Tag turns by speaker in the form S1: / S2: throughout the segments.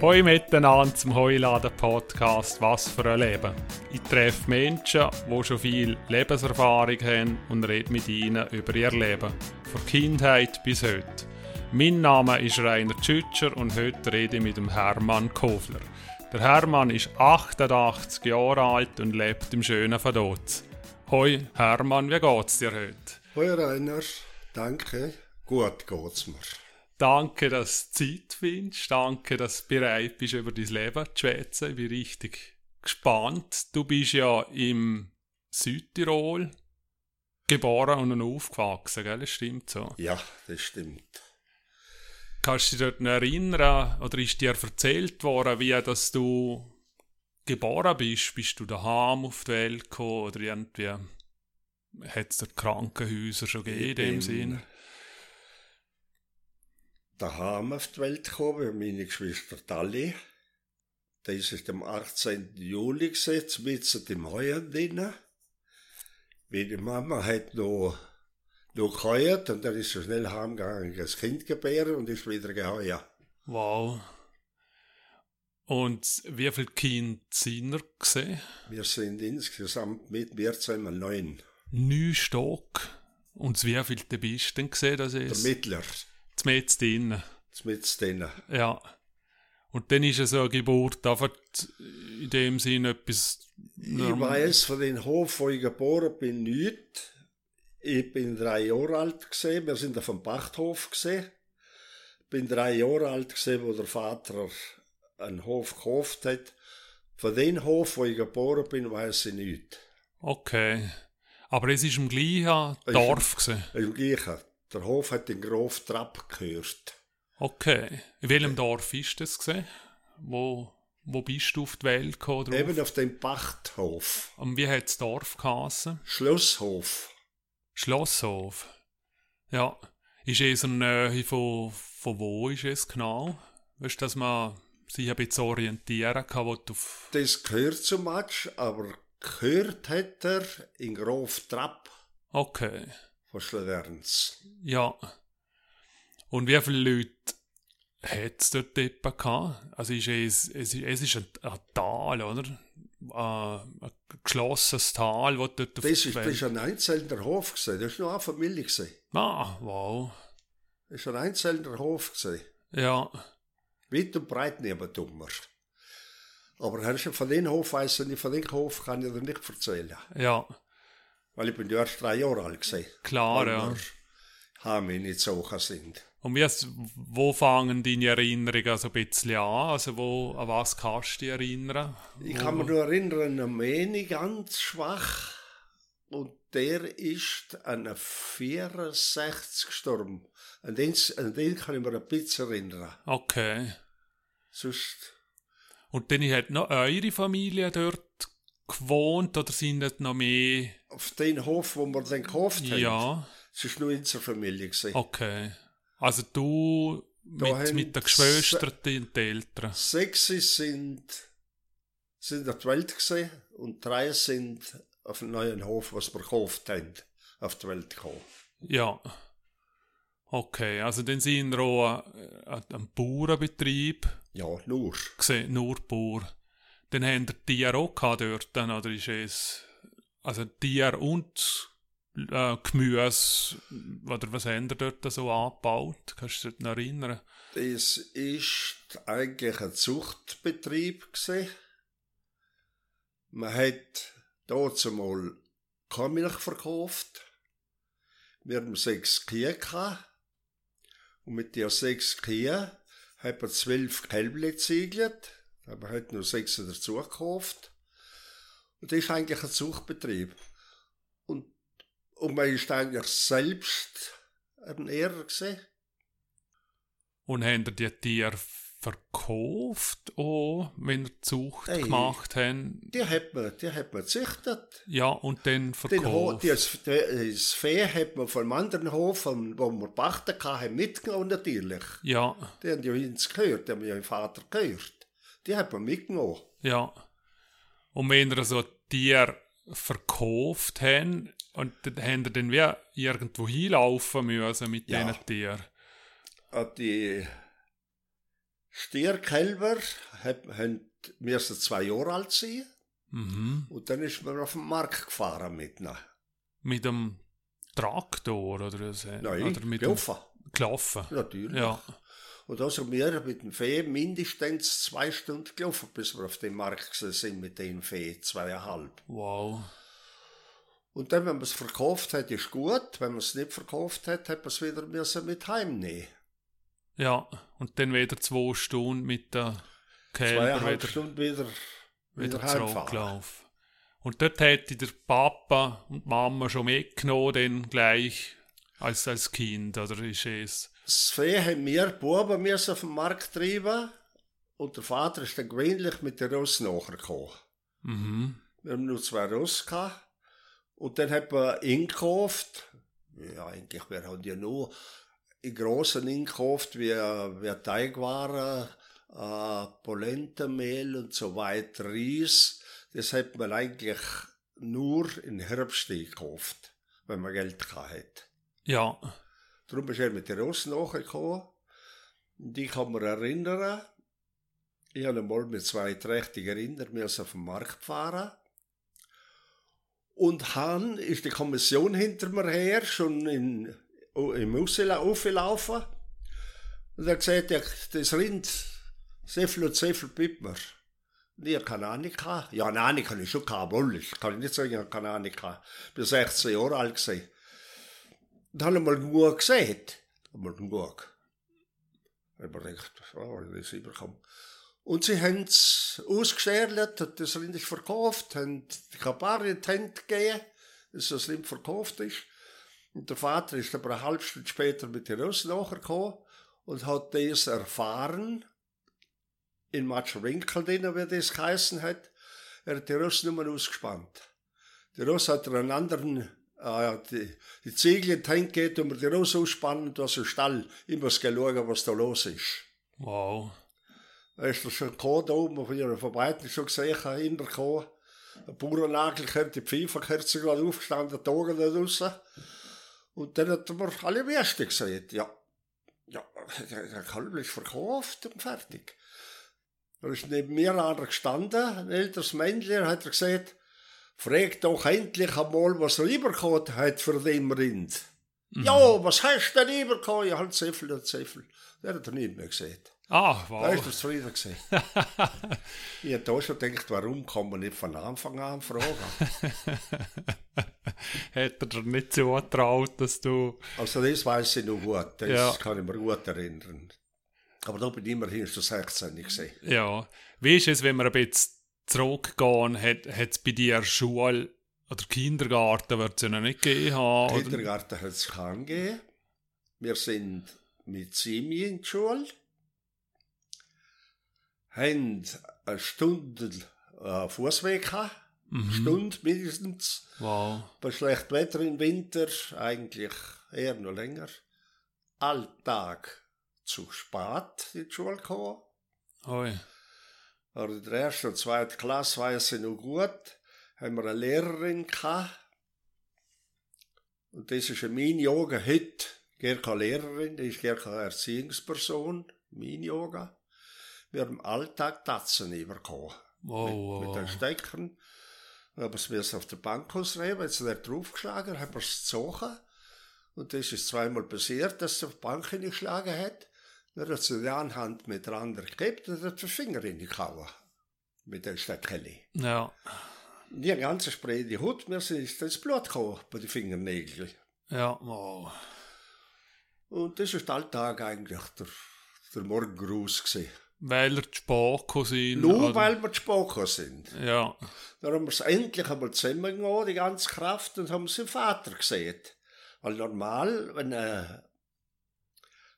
S1: Hoi miteinander zum Heuladen Podcast Was für ein Leben. Ich treffe Menschen, die schon viel Lebenserfahrung haben und rede mit ihnen über ihr Leben. Von Kindheit bis heute. Mein Name ist Rainer Tschütscher und heute rede ich mit dem Hermann Kofler. Der Hermann ist 88 Jahre alt und lebt im schönen Vaduz. Hoi Hermann, wie geht's dir heute?
S2: Hoi Rainer, danke. Gut geht's mir.
S1: Danke, dass du Zeit findest. Danke, dass du bereit bist, über dein Leben zu schwätzen. Ich bin richtig gespannt. Du bist ja im Südtirol geboren und aufgewachsen, gell? Das stimmt so.
S2: Ja, das stimmt.
S1: Kannst du dich dort noch erinnern, oder ist dir erzählt worden, wie dass du geboren bist? Bist du daheim auf die Welt gekommen oder irgendwie hat es dort Krankenhäuser schon gegeben in dem Sinn?
S2: Daheim auf die Welt gekommen, meine Geschwister Tali. Das ist am 18. Juli gesetzt, mitten im Heuer drin. Meine Mama hat noch, noch geheuert und dann ist sie schnell heimgegangen, das Kind gebären und ist wieder geheuert.
S1: Wow. Und wie viele Kinder sind ihr gesehen?
S2: Wir sind insgesamt mit mir zusammen neun.
S1: Neun Stock. Und wie viele bist du denn gesehen? Das ist?
S2: Der Mittler.
S1: Zmetz drinnen.
S2: Zmetz drinnen.
S1: Ja. Und dann ist es so eine Geburt einfach in dem Sinn etwas...
S2: Ich weiß von dem Hof, wo ich geboren bin, nicht. Ich bin drei Jahre alt gesehen. Wir sind auf dem Pachthof gesehen. Bin drei Jahre alt gesehen, wo der Vater einen Hof gekauft hat. Von dem Hof, wo ich geboren bin, weiß ich nicht.
S1: Okay. Aber es ist im gleichen Dorf.
S2: Im gleichen. Der Hof hat den Grof Trapp gehört.
S1: Okay. In welchem Dorf ist das gesehen? Wo, wo bist du auf die Welt gekommen?
S2: Eben auf dem Pachthof.
S1: Und wie hat das Dorf geheißen?
S2: Schlosshof.
S1: Schlosshof. Ja. Ist es in der Nähe von, von wo ist es genau? Weißt du, dass man sich ein bisschen orientieren kann, wo du.
S2: Das gehört zum Match, aber gehört hat er in Grof Trapp.
S1: Okay
S2: von Schlewerns.
S1: Ja. Und wie viele Leute hat es dort etwa gehabt? Also ist es, es, es ist ein, ein Tal, oder? Ein, ein geschlossenes Tal, wo dort
S2: Das ist, das ist ein einzelner Hof gewesen. Das war nur eine Familie gewesen.
S1: Ah, wow.
S2: Das ist ein einzelner Hof gewesen.
S1: Ja.
S2: Weit und breit niemand dummer. Aber von dem Hof weiss ich von dem Hof kann ich dir nicht erzählen.
S1: Ja.
S2: Weil ich bin ja erst drei Jahre alt gewesen.
S1: Klar, ja.
S2: Haben wir nicht so sind.
S1: Und wie, wo fangen deine Erinnerungen so ein bisschen an? Also wo, an was kannst du dich erinnern?
S2: Ich kann mich nur erinnern an Meni ganz schwach. Und der ist an 64 gestorben. An den, an den kann ich mir ein bisschen erinnern.
S1: Okay.
S2: Sonst...
S1: Und dann hat noch eure Familie dort gewohnt oder sind das noch mehr?
S2: Auf den Hof, wo wir dann gekauft haben?
S1: Ja.
S2: Es war nur unsere Familie. Gewesen.
S1: Okay. Also du mit, mit den Geschwistern und den Eltern?
S2: Sechs sind, sind auf die Welt gesehen und drei sind auf dem neuen Hof, was wir gekauft haben, auf die Welt gekommen.
S1: Ja. Okay, also dann sind wir auch ein, ein Bauernbetrieb.
S2: Ja, nur.
S1: Gesehen, nur Bauer. Dann haben die Tiere auch dort, oder ist es, also Tier und äh, Gemüse, oder was haben die dort so angebaut? Kannst du dich noch erinnern?
S2: Das ist eigentlich ein Zuchtbetrieb gewesen. Man hat dort mal Milch verkauft. Wir haben sechs Kühe gehabt. Und mit den sechs Kühen haben wir zwölf Geziegelt aber hat nur sechs dazu gekauft. Und das ist eigentlich ein Zuchtbetrieb. Und, und man ist eigentlich selbst ein Lehrer gesehen.
S1: Und haben die Tiere verkauft, auch, wenn ihr Zucht hey, gemacht haben?
S2: Die hat man, die hat man gezüchtet.
S1: Ja, und dann verkauft.
S2: Den, das, das Vieh hat man vom anderen Hof, wo wir pachten haben, mitgenommen natürlich.
S1: Ja.
S2: Die haben ja uns gehört, die haben ja im Vater gehört die hat man mitgenommen.
S1: Ja. Und wenn ihr so Tiere verkauft haben, und dann haben ihr dann wie irgendwo hinlaufen müssen mit
S2: ja.
S1: diesen Tieren.
S2: Die, Stierkälber haben müssen zwei Jahre alt sein.
S1: Mhm.
S2: Und dann ist man auf den Markt gefahren mit ihnen.
S1: Mit dem Traktor oder so?
S2: Nein,
S1: oder mit
S2: gelaufen.
S1: Dem gelaufen.
S2: Natürlich.
S1: Ja.
S2: Und da sind wir mit dem Fee mindestens zwei Stunden gelaufen, bis wir auf dem Markt sind mit dem Fee, zweieinhalb.
S1: Wow.
S2: Und dann, wenn man es verkauft hat, ist gut. Wenn man es nicht verkauft hat, hat man es wieder müssen mit heimnehmen.
S1: Ja, und dann wieder zwei Stunden mit der Kälber
S2: Zweieinhalb
S1: wieder,
S2: Stunden wieder,
S1: wieder
S2: wieder
S1: zurückgelaufen. Und dort hätte der Papa und die Mama schon mitgenommen, dann gleich als, als Kind, oder ist es?
S2: Das Fee haben wir Buben müssen auf den Markt treiben und der Vater ist dann gewöhnlich mit der Ross nachgekommen.
S1: Mhm.
S2: Wir haben nur zwei Ross gehabt. Und dann hat man eingekauft. Ja, eigentlich, wir haben ja nur in grossen eingekauft, wie, wie Teigwaren, äh, Polentenmehl und so weiter, Reis. Das hat man eigentlich nur im Herbst eingekauft, wenn man Geld hatte.
S1: Ja.
S2: Darum ist er mit der Ross nachgekommen. Und ich kann mich erinnern, ich habe mal mit zwei trächtigen Rindern auf den Markt fahren. Und Han ist die Kommission hinter mir her, schon in, im Ausla aufgelaufen. Und er hat gesagt, das Rind, viel und so viel ich habe keine Ahnung. Ja, eine Ahnung habe ich schon gehabt, wohl. Ich kann nicht sagen, ich habe keine Ahnung. Ich bin 16 Jahre alt gewesen. Und habe mal genug gesehen. Mal genug. Ich habe gedacht, oh, das ist überkommen. Und sie haben es ausgeschärlt, hat das Rind verkauft, haben die Kabari in die Hände gegeben, dass das Rind verkauft ist. Und der Vater ist aber eine halbe Stunde später mit den Russen nachgekommen und hat das erfahren, in Matschwinkel, wie das geheißen hat. Er hat die Russen nur ausgespannt. Die Russ hat einen anderen, äh, die, die Ziegel in die Hände gegeben, und die Russ ausspannen, und aus dem Stall immer schauen, was da los ist.
S1: Wow.
S2: Da ist schon gekommen, da oben auf ihrer Verbreitung schon gesehen, hintergekommen. Ein Bauernagel kommt, die Pfeiferkerze gerade aufgestanden, die Augen da draussen. Und dann hat er mir alle Weste gesagt, ja, ja, der Kalb ist verkauft und fertig. Da ist neben mir einer gestanden, ein älteres Männchen, hat er gesagt, frag doch endlich einmal, was er übergekommen hat für den Rind. Mhm. Ja, was hast du denn übergekommen? Ja, halt Zeffel und Zeffel. Der hat er nicht mehr gesagt.
S1: Ah,
S2: Da
S1: wow.
S2: ist er zufrieden gewesen. ich habe da schon gedacht, warum kann man nicht von Anfang an fragen?
S1: Hätte er dir nicht zugetraut, dass du.
S2: Also das weiß ich noch gut, das
S1: Ja.
S2: kann ich mir gut erinnern. Aber da bin ich immerhin schon 16 gesehen.
S1: Ja. Wie ist es, wenn wir ein bisschen zurückgehen, hat es bei dir Schule oder Kindergarten, wird es ja noch nicht gegeben haben?
S2: Kindergarten hat es keinen gegeben. Wir sind mit Simi in die Schule, haben eine Stunde äh, Fußweg gehabt,
S1: Mhm.
S2: Stunde mindestens.
S1: Wow.
S2: Bei schlechtem Wetter im Winter, eigentlich eher noch länger. Alltag zu spät in die Schule gekommen.
S1: Oi.
S2: Aber in der ersten und zweiten Klasse weiß ich noch gut, haben wir eine Lehrerin gehabt. Und das ist in meinen Augen heute gar keine Lehrerin, die ist gar keine Erziehungsperson, in meinen Augen. Wir haben im Alltag Tatzen überkommen.
S1: Wow,
S2: mit, mit den. Steckern. Dann haben wir es auf der Bank ausreiben, jetzt er draufgeschlagen, haben wir es gezogen. Und das ist zweimal passiert, dass er auf die Bank hingeschlagen hat. Dann hat sie die eine Hand mit der anderen geklebt und hat den Finger hingehauen. Mit dem Steckeli.
S1: Ja.
S2: Die ganze Spray, die Hut, mir ist das Blut gekommen bei den Fingernägeln.
S1: Ja, wow.
S2: Und das ist der Alltag eigentlich der, der Morgengruß gewesen.
S1: Weil er zu spät sind.
S2: Nur
S1: oder?
S2: weil wir zu spät sind.
S1: Ja.
S2: Dann haben wir es endlich einmal zusammengenommen, die ganze Kraft, und haben seinen Vater gesehen. Weil normal, wenn eine,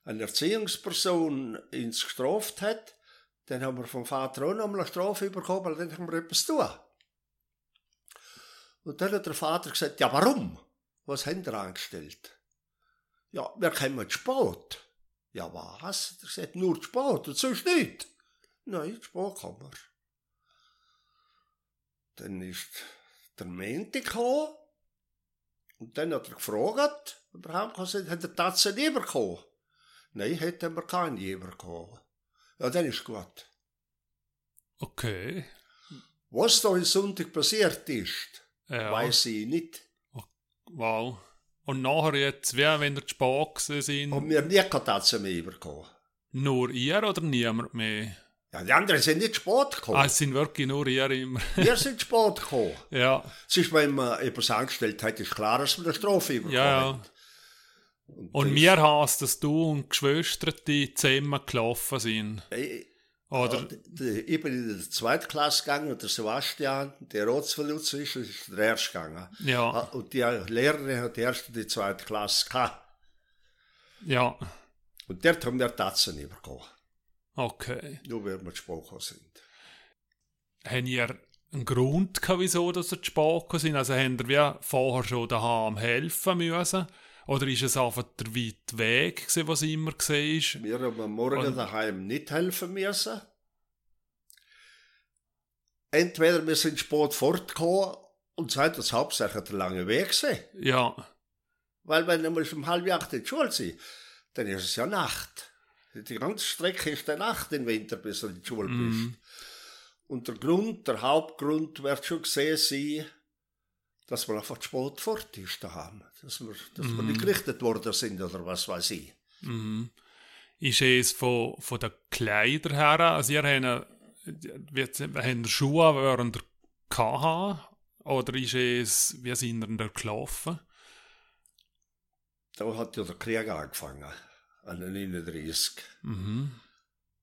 S2: eine Erziehungsperson uns gestraft hat, dann haben wir vom Vater auch noch eine Strafe bekommen, weil dann haben wir etwas zu tun. Und dann hat der Vater gesagt, ja warum? Was haben ihr angestellt? Ja, wir kommen zu spät. Ja was? Er gesagt, nur zu spät und sonst nicht. Nein, zu spät kommen wir. Dann ist der Mente gekommen. Und dann hat er gefragt, ob er heimgekommen sind, hat er Tatzen nie bekommen? Nein, hätten wir keinen je bekommen. Ja, dann ist gut.
S1: Okay.
S2: Was da am Sonntag passiert ist,
S1: Ja.
S2: weiß ich nicht.
S1: Wow. Und nachher jetzt, wer, wenn ihr zu spät sind,
S2: Und wir nie Tasse mehr bekommen.
S1: nur ihr oder niemand mehr?
S2: Ja, die anderen sind nicht spät
S1: Ah,
S2: gekommen.
S1: es sind wirklich nur ihr immer.
S2: Wir sind spät gekommen.
S1: ja,
S2: Es ist, wenn man etwas angestellt hat, ist klar, dass man eine Strafe bekommen
S1: ja, ja. Und
S2: das-
S1: mir heißt, dass du und die Geschwister die zusammen gelaufen sind.
S2: Ich,
S1: Oder?
S2: ich bin in die zweite Klasse gegangen und der Sebastian, der Rotsverlutzer ist, ist der erste gegangen.
S1: Ja,
S2: Ah, Und die Lehrerin hat die erste und die zweite Klasse gehabt.
S1: ja.
S2: Und dort haben wir Tatzen bekommen.
S1: Okay.
S2: Nur weil wir gesprochen sind.
S1: Haben ihr einen Grund gehabt, wieso dass ihr gekommen sind? Also haben ihr wie vorher schon daheim helfen müssen? Oder ist es einfach der weite Weg, gewesen, was immer gesehen ist?
S2: Wir haben am Morgen
S1: Und-
S2: daheim nicht helfen müssen. Entweder wir sind spät fortgekommen und sind das hauptsächlich der lange Weg gewesen.
S1: Ja,
S2: Weil wenn wir um halb acht in die Schule sind, dann ist es ja Nacht. Die ganze Strecke ist dann Nacht im Winter, bis du in die Schule
S1: Mhm.
S2: bist. Und der Grund, der Hauptgrund wird schon gesehen sein, dass wir einfach spät fort ist daheim. Dass wir, dass wir nicht gerichtet worden sind oder was weiß ich.
S1: Mhm. Ist es von, von den Kleidern her, also ihr habt, habt ihr Schuhe während der KH oder ist es, wie sind ihr da gelaufen?
S2: Da hat ja der Krieg angefangen, an den 39.
S1: Mhm.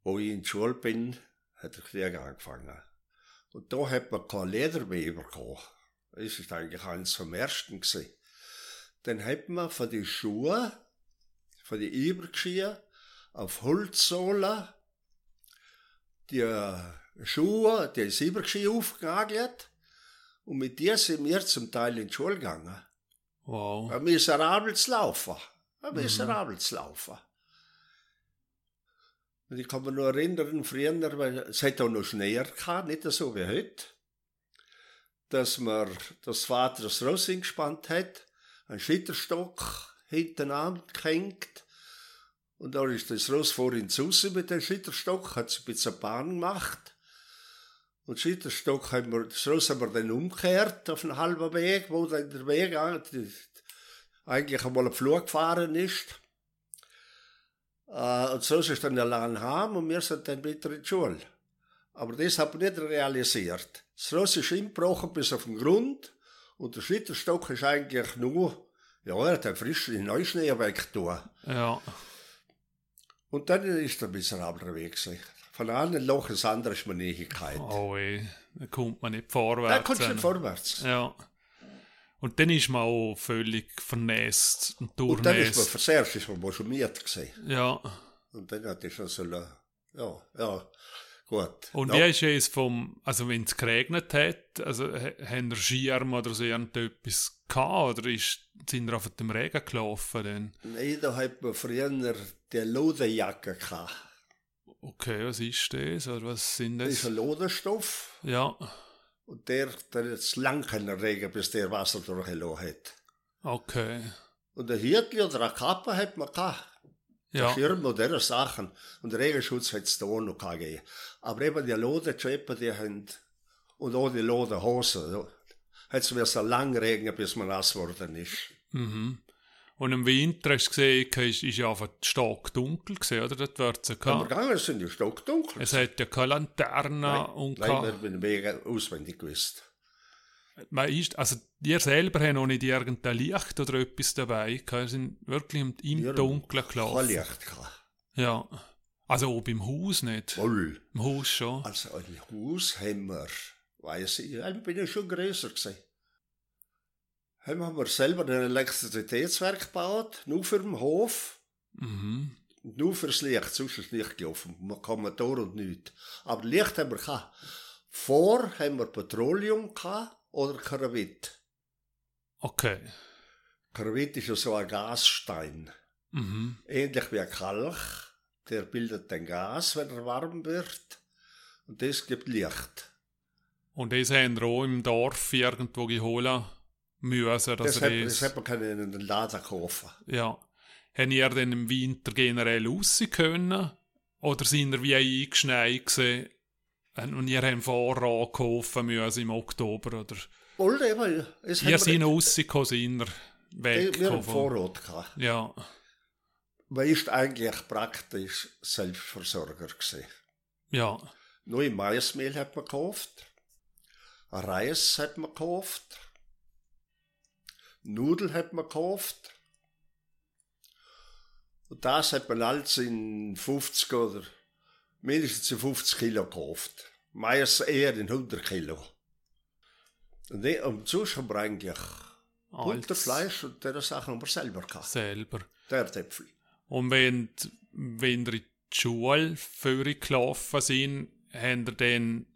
S2: Wo ich in die Schule bin, hat der Krieg angefangen. Und da hat man kein Leder mehr bekommen. Das ist eigentlich eines vom ersten gewesen. Dann hat man von den Schuhen, von den Übergeschiehen, auf Holzsohlen, die Schuhe, die Übergeschirr aufgenagelt. Und mit dir sind wir zum Teil in die Schule gegangen.
S1: Wow.
S2: Ein miserables Laufen. Ein miserables Laufen. Und ich kann mich noch erinnern, früher, weil es hat auch noch Schnee gehabt, nicht so wie heute, dass man, das Vater das Ross gespannt hat, einen Schitterstock hinten angehängt, und da ist das Ross vorhin zu mit dem Schitterstock, hat es ein bisschen Bahn gemacht. Und Schitterstock haben wir, das Ross haben wir dann umgekehrt auf einen halben Weg, wo dann der Weg eigentlich einmal ein Flur gefahren ist. Äh, und so ist dann allein heim und wir sind dann wieder in die Schule. Aber das habe ich nicht realisiert. Das Ross ist ingebrochen bis auf den Grund und der Schitterstock ist eigentlich nur, ja, er hat einen frischen Neuschnee weggetan.
S1: Ja.
S2: Und dann ist er ein miserabler Weg gewesen. Von einem Loch ins andere ist man nie gekommen.
S1: Oh ey, da kommt man nicht
S2: Da
S1: vorwärts.
S2: kommst du nicht vorwärts.
S1: Ja. Und dann ist man auch völlig vernässt und
S2: Und dann ist man
S1: durchnässt.
S2: Erste ist man moschummiert gewesen.
S1: Ja.
S2: Und dann hat ich schon so, ja, ja, gut.
S1: Und
S2: ja.
S1: wie ist es vom, also wenn es geregnet hat, also ha- haben ihr Schirm oder so irgendetwas gehabt oder ist, sind ihr auf dem Regen gelaufen dann?
S2: Nein, da hat man früher die Lodejacke gehabt.
S1: Okay, was ist das? Oder was sind
S2: Das ist
S1: das?
S2: ein Lodenstoff.
S1: Ja,
S2: Und der, der ist lang können Regen, bis der Wasser durchgelassen hat.
S1: okay.
S2: Und ein Hirtli oder eine Kappe hat man gehabt.
S1: Ja,
S2: Ja. Schirm und diese Sachen. Und Regenschutz hat es da auch noch gegeben. Aber eben die Lodenschäppen, die haben, und auch die Lodenhosen, hat es mir so lang regnen, bis man nass geworden ist.
S1: mhm. Und im Winter hast du gesehen, ist, ist ja einfach stark dunkel gewesen, oder? Dort wird es ja
S2: wir gegangen sind, ist es stockdunkel.
S1: Es hat ja keine Lanterne und
S2: Nein, wir
S1: keine,
S2: haben den Weg auswendig gewusst.
S1: Man ist, also ihr selber habt noch nicht irgendein Licht oder etwas dabei gehabt. Ihr sind wirklich im, im
S2: Wir
S1: Dunkeln
S2: Kein
S1: gelaufen.
S2: Licht gehabt.
S1: Ja. Also auch beim Haus nicht.
S2: Voll.
S1: Im Haus schon.
S2: Also ein Haus haben wir, weiss ich, ja, ich bin ja schon grösser gewesen. Haben wir selber ein Elektrizitätswerk gebaut, nur für den Hof.
S1: Mhm.
S2: Nur fürs Licht, sonst ist es nicht gelaufen. Man kann Motor und nichts. Aber Licht haben wir gehabt. Vor haben wir Petroleum gehabt oder Karawit.
S1: Okay.
S2: Karawit ist ja so ein Gasstein.
S1: Mhm.
S2: Ähnlich wie ein Kalk. Der bildet dann Gas, wenn er warm wird. Und das gibt Licht.
S1: Und das haben wir auch im Dorf irgendwo geholt müssen. Dass
S2: Das,
S1: das
S2: hat, das hat man können in den Laden kaufen.
S1: ja. Haben ihr denn im Winter generell raus können? Oder sind ihr wie eingeschneit gewesen? Und ihr habt Vorrat kaufen müssen im Oktober, oder?
S2: Wohl, eben, es
S1: Ihr seid
S2: wir,
S1: rausgekommen, sind ihr
S2: wir haben. Vorrat gehabt.
S1: Ja,
S2: Man ist eigentlich praktisch Selbstversorger gewesen.
S1: ja,
S2: Neue Maismehl hat man gekauft. Reis hat man gekauft. Nudeln hat man gekauft. Und das hat man alles in 50 oder mindestens in 50 Kilo gekauft. Mais eher in 100 Kilo. Und, ne- und sonst haben wir eigentlich Butter,
S1: als
S2: Fleisch und diese Sachen haben wir selber gehabt.
S1: selber.
S2: Der Äpfel.
S1: Und wenn, d- wenn ihr in die Schule vorher gelaufen sind, habt ihr dann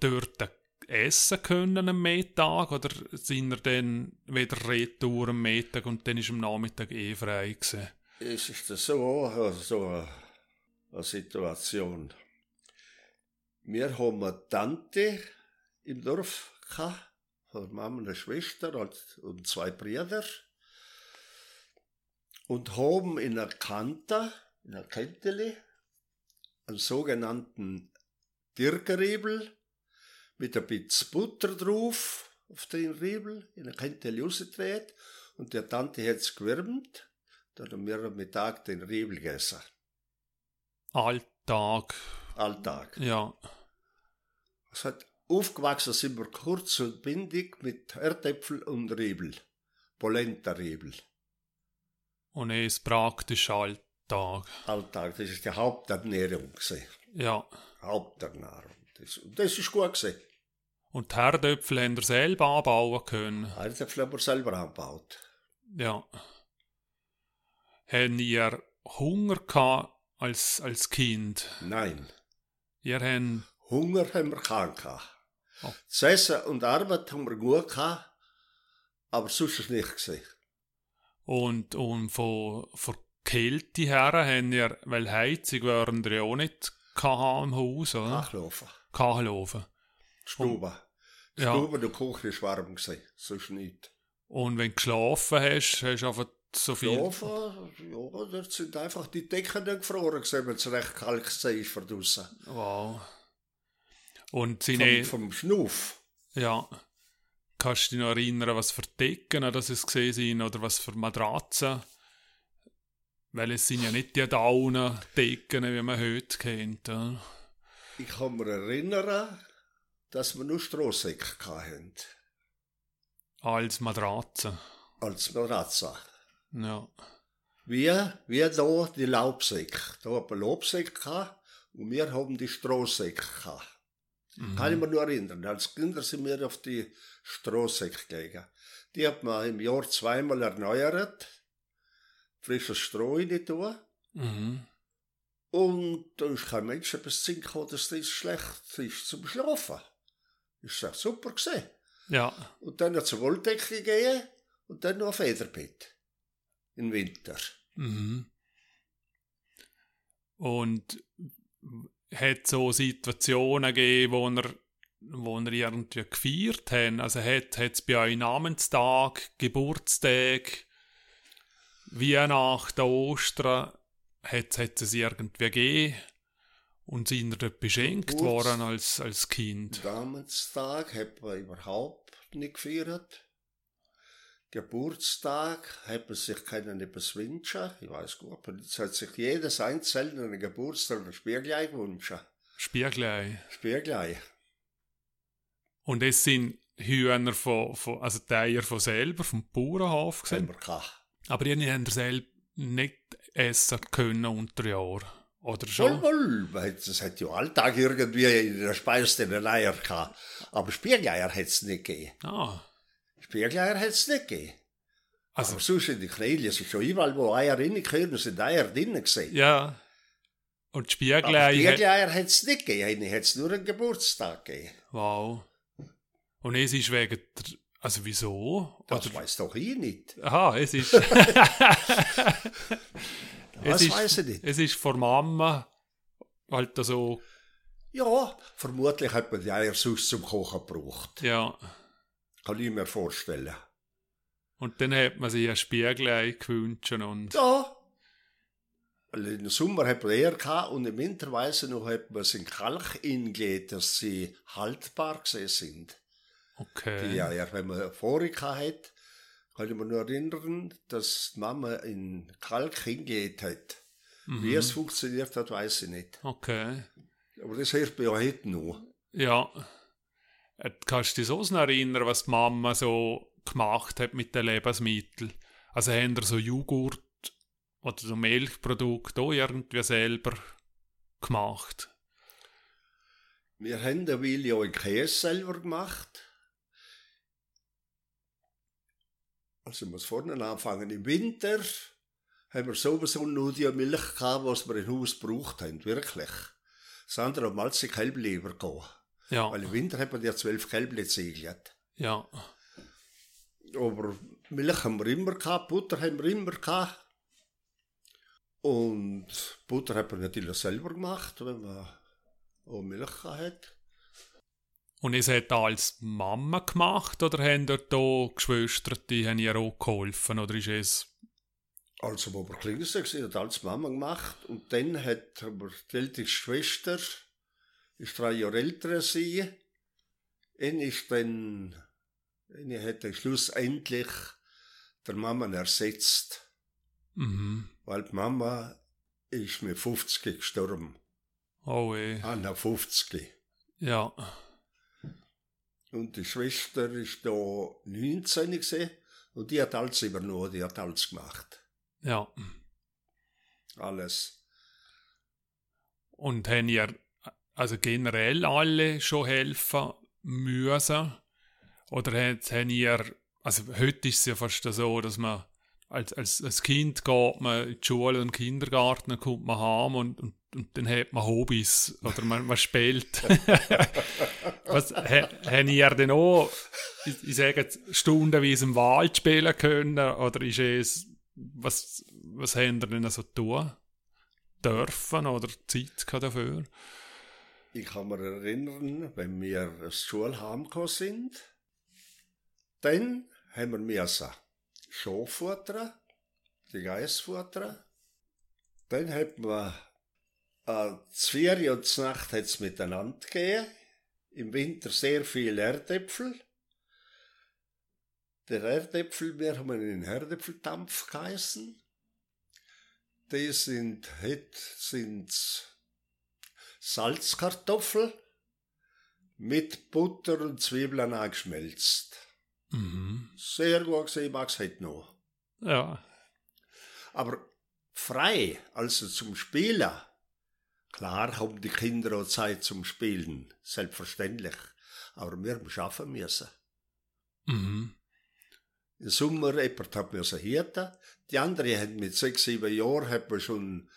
S1: dort essen können am Mittag oder sind ihr dann wieder retour am Mittag und dann ist am Nachmittag eh frei gewesen?
S2: Es ist das so, also so Situation. Wir haben eine Tante im Dorf gehabt, von Mama eine Schwester und, und zwei Brüder. Und haben in einer Kante, in einer Kentele, einen sogenannten Dirkeriebel mit ein bisschen Butter drauf auf den Riebel, in der Kentele rausgedreht und der Tante hat es gewärmt. Dann haben wir am Mittag den Riebel gegessen.
S1: Alltag,
S2: Alltag.
S1: ja.
S2: Es hat aufgewachsen sind wir kurz und bindig mit Erdäpfel und Riebel. Polenta-Riebel.
S1: Und er ist praktisch Alltag.
S2: Alltag. Das ist die Haupternährung gewesen.
S1: Ja.
S2: Haupternährung. Das, und das ist gut gewesen.
S1: Und die Herdöpfel haben ihr selber anbauen können.
S2: Erdäpfel haben wir selber angebaut.
S1: Ja. Haben ihr Hunger gehabt als, als Kind?
S2: Nein.
S1: Ihr habt,
S2: Hunger haben wir keinen gehabt.
S1: Oh.
S2: Zu essen und Arbeit haben wir gut gehabt, aber sonst ist nicht gesehen.
S1: und, und von, von Kälte her haben ihr, weil Heizung waren ihr ja auch nicht gehabt im Haus, oder?
S2: Nachlaufen.
S1: Kachelhofen.
S2: Stube. Die
S1: Ja.
S2: Stube, der Küche ist warm gewesen. Sonst nicht.
S1: Und wenn du geschlafen hast, hast du einfach so viel.
S2: Schlafen, ja, dort sind einfach die Decken dann gefroren wenn es recht für draussen.
S1: Wow. Und sind
S2: Vom, vom Schnuff.
S1: ja. Kannst du dich noch erinnern, was für Decken das es gesehen sind oder was für Matratzen? Weil es sind ja nicht die Daunen-Decken, wie man heute kennt. Ja?
S2: Ich kann mich erinnern, dass wir nur Strohsäcke hatten.
S1: Als Matratzen.
S2: Als Matratze.
S1: Ja.
S2: Wie, wie da die Laubsäcke. Da hat man Laubsäcke gehabt und wir haben die Strohsäcke gehabt. Kann ich mich nur erinnern. Als Kinder sind wir auf die Strohsäcke gegangen. Die hat man im Jahr zweimal erneuert. Frisches Stroh rein tun.
S1: Mhm.
S2: Und da ist kein Mensch etwas zu gekommen, dass das schlecht ist zum Schlafen. Ist doch super gesehen.
S1: Ja.
S2: Und dann hat es eine Wolldecke gegeben und dann noch ein Federbett. Im Winter.
S1: Mhm. Und hat so Situationen gegeben, wo er, wo er irgendwie gefeiert haben? Also hat es bei euch Namenstag, Geburtstag, Weihnachten, Ostern, hat es irgendwie gegeben? Und sind ihr dort beschenkt
S2: Geburts-
S1: worden als, als Kind?
S2: Namenstag hat man überhaupt nicht gefeiert. Geburtstag hat man sich keinen etwas wünschen. Ich weiß gut, aber jetzt hat sich jedes einzelne einen Geburtstag ein Spiegelei gewünscht.
S1: Spiegelei.
S2: Spiegelei.
S1: Und es sind Hühner von, von also die Eier von selber, vom Bauernhof
S2: Haben
S1: gesehen. Aber ihr habt selber nicht essen können unter Jahr. Oder
S2: Wohl,
S1: schon?
S2: wohl. weil Es hat ja Alltag irgendwie in der Speise den Eier gehabt. Aber Spiegeleier hat es nicht gegeben.
S1: Ah,
S2: Spiegeleier hat es nicht gegeben.
S1: also,
S2: Aber sonst in den Knälen, es ist schon überall, wo Eier reingehören, sind Eier drinnen gesehen.
S1: ja. Und die
S2: Aber
S1: Spiegelei. hat-
S2: Spiegeleier hat es nicht gegeben. Eine hat es nur einen Geburtstag gegeben.
S1: Wow. Und es ist wegen der. Also wieso?
S2: Das
S1: Oder,
S2: weiß doch ich nicht.
S1: aha, es ist.
S2: Das weiß ich nicht.
S1: Es ist von Mama halt so.
S2: Ja, vermutlich hat man die Eier sonst zum Kochen gebraucht.
S1: Ja.
S2: Kann ich mir vorstellen.
S1: Und dann hat man sich ein Spiegelei gewünscht und.
S2: Ja, Also Im Sommer hat man eher gehabt und im Winter weiss ich noch, hat man es in Kalk eingelegt, dass sie haltbar gewesen sind.
S1: Okay.
S2: Ja, ja, wenn man vorig hat, kann ich mich nur erinnern, dass die Mama in Kalk hingelegt hat. Wie es funktioniert hat, weiß ich nicht.
S1: Okay.
S2: Aber das hilft mir ja heute noch.
S1: Ja. Äh, Kannst du dich so erinnern, was die Mama so gemacht hat mit den Lebensmitteln? Also haben ihr so Joghurt oder so Milchprodukte auch irgendwie selber gemacht?
S2: Wir haben den Willi auch Käse selber gemacht. Also ich muss vorne anfangen. Im Winter haben wir sowieso nur die Milch gehabt, was wir im Haus gebraucht haben, wirklich. Das andere mal sie Kälbli übergehen.
S1: Ja.
S2: Weil im Winter hat man ja zwölf Kälbli ziegelt.
S1: Ja.
S2: Aber Milch haben wir immer gehabt, Butter haben wir immer gehabt. Und Butter hat man natürlich selber gemacht, wenn man auch Milch hat.
S1: Und ihr seid da als Mama gemacht oder haben dort auch Geschwister, die haben ihr auch geholfen? Oder ist es.
S2: Also, wo wir klein waren, hat alles Mama gemacht. Und dann hat aber die älteste Schwester, ist drei Jahre älter als sie, ihn ist dann, hat dann schlussendlich der Mama ersetzt.
S1: Mhm.
S2: Weil die Mama ist mit 50 gestorben.
S1: Oh eh.
S2: Anna 50.
S1: Ja.
S2: Und die Schwester ist da 19 gewesen, und die hat alles übernommen, die hat alles gemacht.
S1: Ja.
S2: Alles.
S1: Und haben ihr also generell alle schon helfen müssen? Oder haben ihr, also heute ist es ja fast so, dass man als, als, als Kind geht man in die Schule und Kindergarten, dann kommt man heim und, und, und dann hat man Hobbys oder man, man spielt. Was, ha, haben ihr denn auch, ich, ich sage jetzt, stundenweise im Wald spielen können? Oder ist es, was, was haben ihr denn so tun? Dürfen oder Zeit dafür?
S2: Ich kann mich erinnern, wenn wir aus der Schule heimgekommen sind, dann haben wir müssen Schaf futtern, die Geiss futtern. Dann hat man äh, zwei und Nacht hat's miteinander gegeben. Im Winter sehr viel Erdäpfel. Der Erdäpfel, wir haben einen Erdäpfeldampf geheißen. Die sind, het, sind's Salzkartoffel mit Butter und Zwiebeln angeschmelzt.
S1: Mhm.
S2: Sehr gut gesehen, ich mag's heute noch.
S1: Ja.
S2: Aber frei, also zum Spielen, klar haben die Kinder auch Zeit zum Spielen, selbstverständlich. Aber wir haben schaffen müssen.
S1: Mhm.
S2: Im Sommer, jemand hat müssen hirten. Die andere hat mit sechs, sieben Jahren hat man schon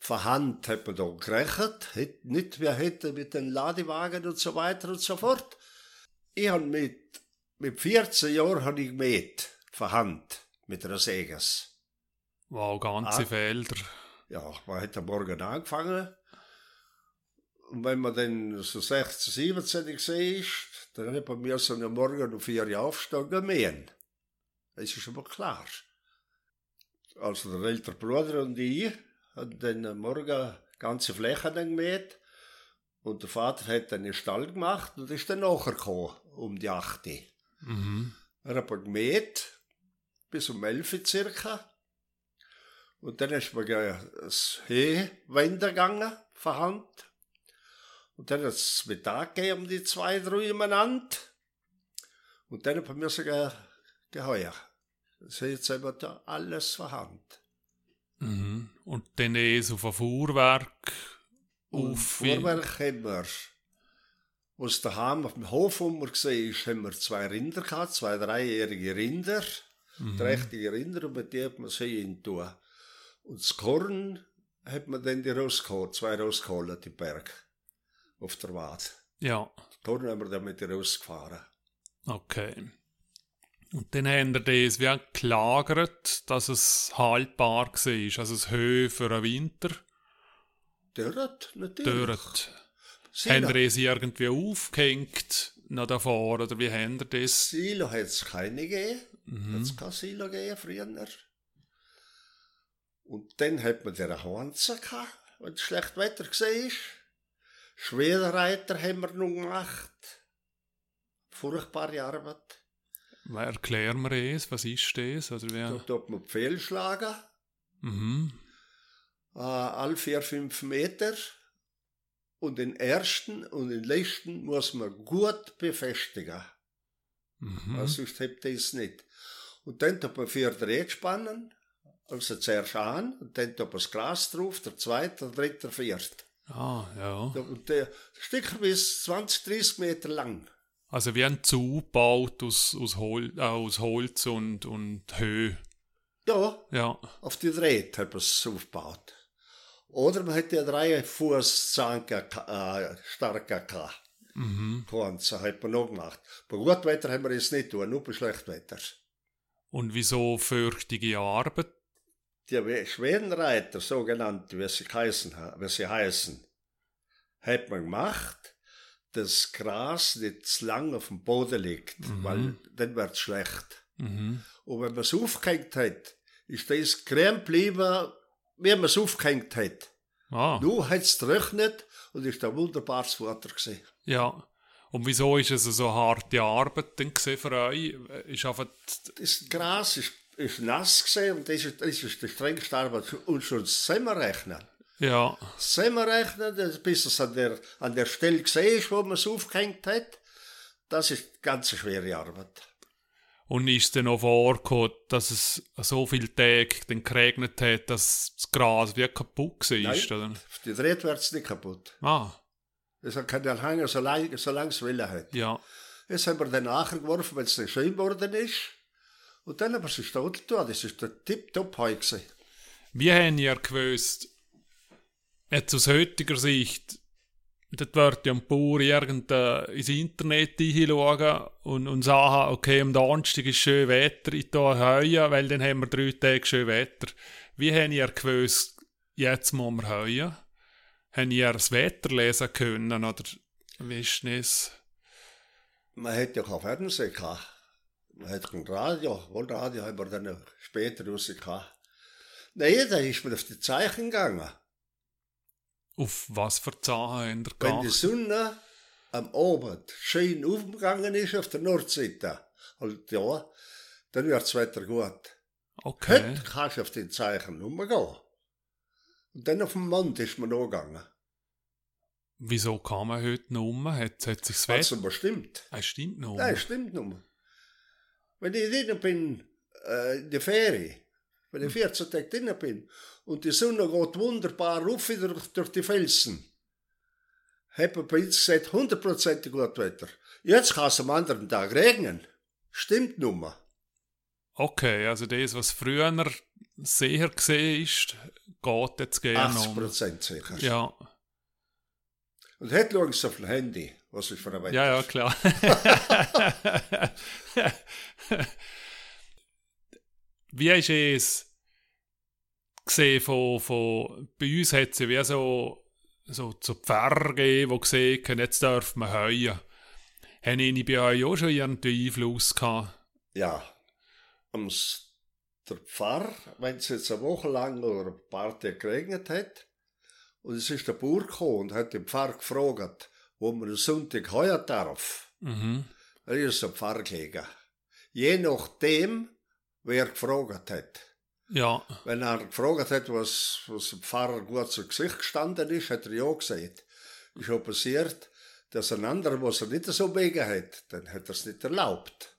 S2: von Hand hat man da gerechnet. Nicht wie hätte mit den Ladewagen und so weiter und so fort. Ich habe mit, mit 14 Jahren habe ich gemäht. Von Hand. Mit einer Säges.
S1: Wow, ganze
S2: Ah.
S1: Felder.
S2: Ja, man hat am Morgen angefangen. Und wenn man dann so 16, 17 gesehen ist, dann hat man mir so am Morgen um 4 Uhr aufstehen und mähen. Das ist schon mal klar. Also der ältere Bruder und ich haben dann am Morgen ganze Flächen dann gemäht. Und der Vater hat dann den Stall gemacht und ist dann nachher gekommen, um die 8 Uhr.
S1: Mhm.
S2: Er hat gemäht, bis um 11 Uhr circa. Und dann ist man das Heu wenden gegangen, von Hand. Und dann hat es Mittag gegeben, um die zwei, drei umeinander. Und dann hat man müssen ge geheuer. Das ist jetzt da alles von Hand.
S1: Mhm. Und dann eh so von Fuhrwerk auf.
S2: Vorwerk haben wir, aus daheim auf dem Hof, wo wir gesehen ist, haben wir zwei Rinder gehabt, zwei dreijährige Rinder.
S1: Mhm.
S2: trächtige Rinder und mit die hat man sie in tun. Und das Korn hat man dann die rausgeholt, zwei rausgeholt, die Berg. Auf der Wad.
S1: Ja,
S2: Das Korn haben wir dann mit rausgefahren.
S1: okay. Und dann haben wir das wie gelagert, dass es haltbar war. Also das Höhe für den Winter.
S2: Dort, natürlich. Silo,
S1: Haben wir es irgendwie aufgehängt noch davor? Oder wie haben wir das?
S2: Silo hat es keine gegeben. Hat
S1: Mhm.
S2: es kein Silo gegeben früher. Und dann hat man den Hansa gehabt, wenn es schlecht Wetter ist. Schwedenreiter haben wir noch gemacht. Furchtbare Arbeit.
S1: Erklären wir es, was ist das? Oder
S2: Da
S1: wie?
S2: tut man Pfeil schlagen,
S1: Mhm.
S2: äh, alle vier, fünf Meter. Und den ersten und den letzten muss man gut befestigen.
S1: Mhm.
S2: Also sonst hebt es nicht. Und dann tut man vier Drähte spannen, also zuerst an, und dann tut man das Gras drauf, der zweite, der dritte, der vierte.
S1: Ah, ja.
S2: Und der Stück bis 20, 30 Meter lang.
S1: Also wie ein Zug gebaut aus, aus, Hol äh, aus Holz und, und Höhe.
S2: Ja,
S1: Ja.
S2: auf die Drähte hat man es aufgebaut. Oder man hätte ja drei Fuß Zanker, äh, starker gehabt.
S1: Mhm.
S2: Kwanza hat man noch gemacht. Bei gutem Wetter haben wir es nicht tun, nur bei schlechtem Wetter.
S1: Und wieso fürchtige Arbeit?
S2: Die Schwedenreiter, sogenannte, wie sie heißen, wie sie heißen, hat man gemacht, dass Gras nicht zu lang auf dem Boden liegt,
S1: Mhm.
S2: weil dann wird es schlecht.
S1: Mhm.
S2: Und wenn man es aufgehängt hat, ist das creme geblieben, wie man es aufgehängt hat.
S1: Ah,
S2: Nur hat es getrocknet und ist ein wunderbares Futter gewesen.
S1: ja. Und wieso ist es so harte Arbeit denn für euch? Ist einfach,
S2: Das Gras ist, ist nass gewesen und das ist, das ist die strengste Arbeit. Und schon das Zusammenrechnen.
S1: Ja,
S2: Zusammenrechnen, bis es an der, an der Stelle gesehen ist, wo man es aufgehängt hat, das ist ganz eine schwere Arbeit.
S1: Und ist dann noch vorgekommen, dass es so viele Tage dann geregnet hat, dass das Gras wie kaputt war?
S2: Nein.
S1: Oder?
S2: Die Dreht wird es nicht kaputt.
S1: Ah,
S2: Es kann ja hängen, solange, solange es Wille hat.
S1: ja.
S2: Jetzt haben wir dann nachgeworfen, wenn es dann schön geworden ist. Und dann haben wir es stehen getan. Das ist der tipptopp Heu gewesen.
S1: Wie haben ihr gewusst, jetzt aus heutiger Sicht, dort wird ja ein Bauer irgend äh, ins Internet hinschauen und, und sagen, okay, am Donnerstag ist schön Wetter, ich tue heuen, weil dann haben wir drei Tage schön Wetter. Wie haben ihr gewusst, jetzt muss wir heuen? Haben ihr das Wetter lesen können, oder wie ist das?
S2: Man hätte ja kein Fernsehen gehabt. Man hätte kein Radio. Wohl Radio haben wir dann später raus gehabt. Nein, da ist man auf die Zeichen gegangen.
S1: Auf was für Zahlen habt ihr
S2: Wenn die? Sonne am Abend schön aufgegangen ist auf der Nordseite, halt ja, dann wird das Wetter gut.
S1: Okay.
S2: Heute kannst du auf die Zeichen umgehen. Und dann auf dem Mond ist man noch gegangen.
S1: Wieso kann man heute noch um? Hat, hat sich das Wetter...
S2: aber stimmt.
S1: Ah, stimmt noch.
S2: Nein, stimmt nur. Wenn ich drinnen bin, äh, in der Ferie, wenn ich 14 Tage drinnen bin und die Sonne geht wunderbar rauf durch, durch die Felsen, hat man bei uns gesagt, hundertprozentig gut Wetter. Jetzt kann es am anderen Tag regnen. Stimmt nur.
S1: Okay, also das, was früher sehr gesehen ist, geht jetzt gerne
S2: 80
S1: um.
S2: Prozent sicher.
S1: Ja,
S2: Und heute schauen sie auf dem Handy, was ist für ein Wetter.
S1: ja, ja, klar. Wie ist es gesehen von, von bei uns hat es ja wie so, so zu Pfarrer gegeben, die gesehen haben, jetzt dürfen wir heuen. Haben Ihnen bei euch auch schon irgendwie Einfluss gehabt?
S2: Ja. Ams, der Pfarr, wenn es jetzt eine Woche lang oder ein paar Tage geregnet hat, und es ist der Bauer gekommen und hat den Pfarr gefragt, wo man am Sonntag heuer darf.
S1: Mhm.
S2: Er ist ein Pfarr gelegen. Je nachdem, wer gefragt hat.
S1: Ja,
S2: Wenn er gefragt hat, was, was dem Pfarrer gut zu Gesicht gestanden ist, hat er ja gesagt. Ist auch passiert, dass ein anderer, was er nicht so wegen hat, dann hat er es nicht erlaubt.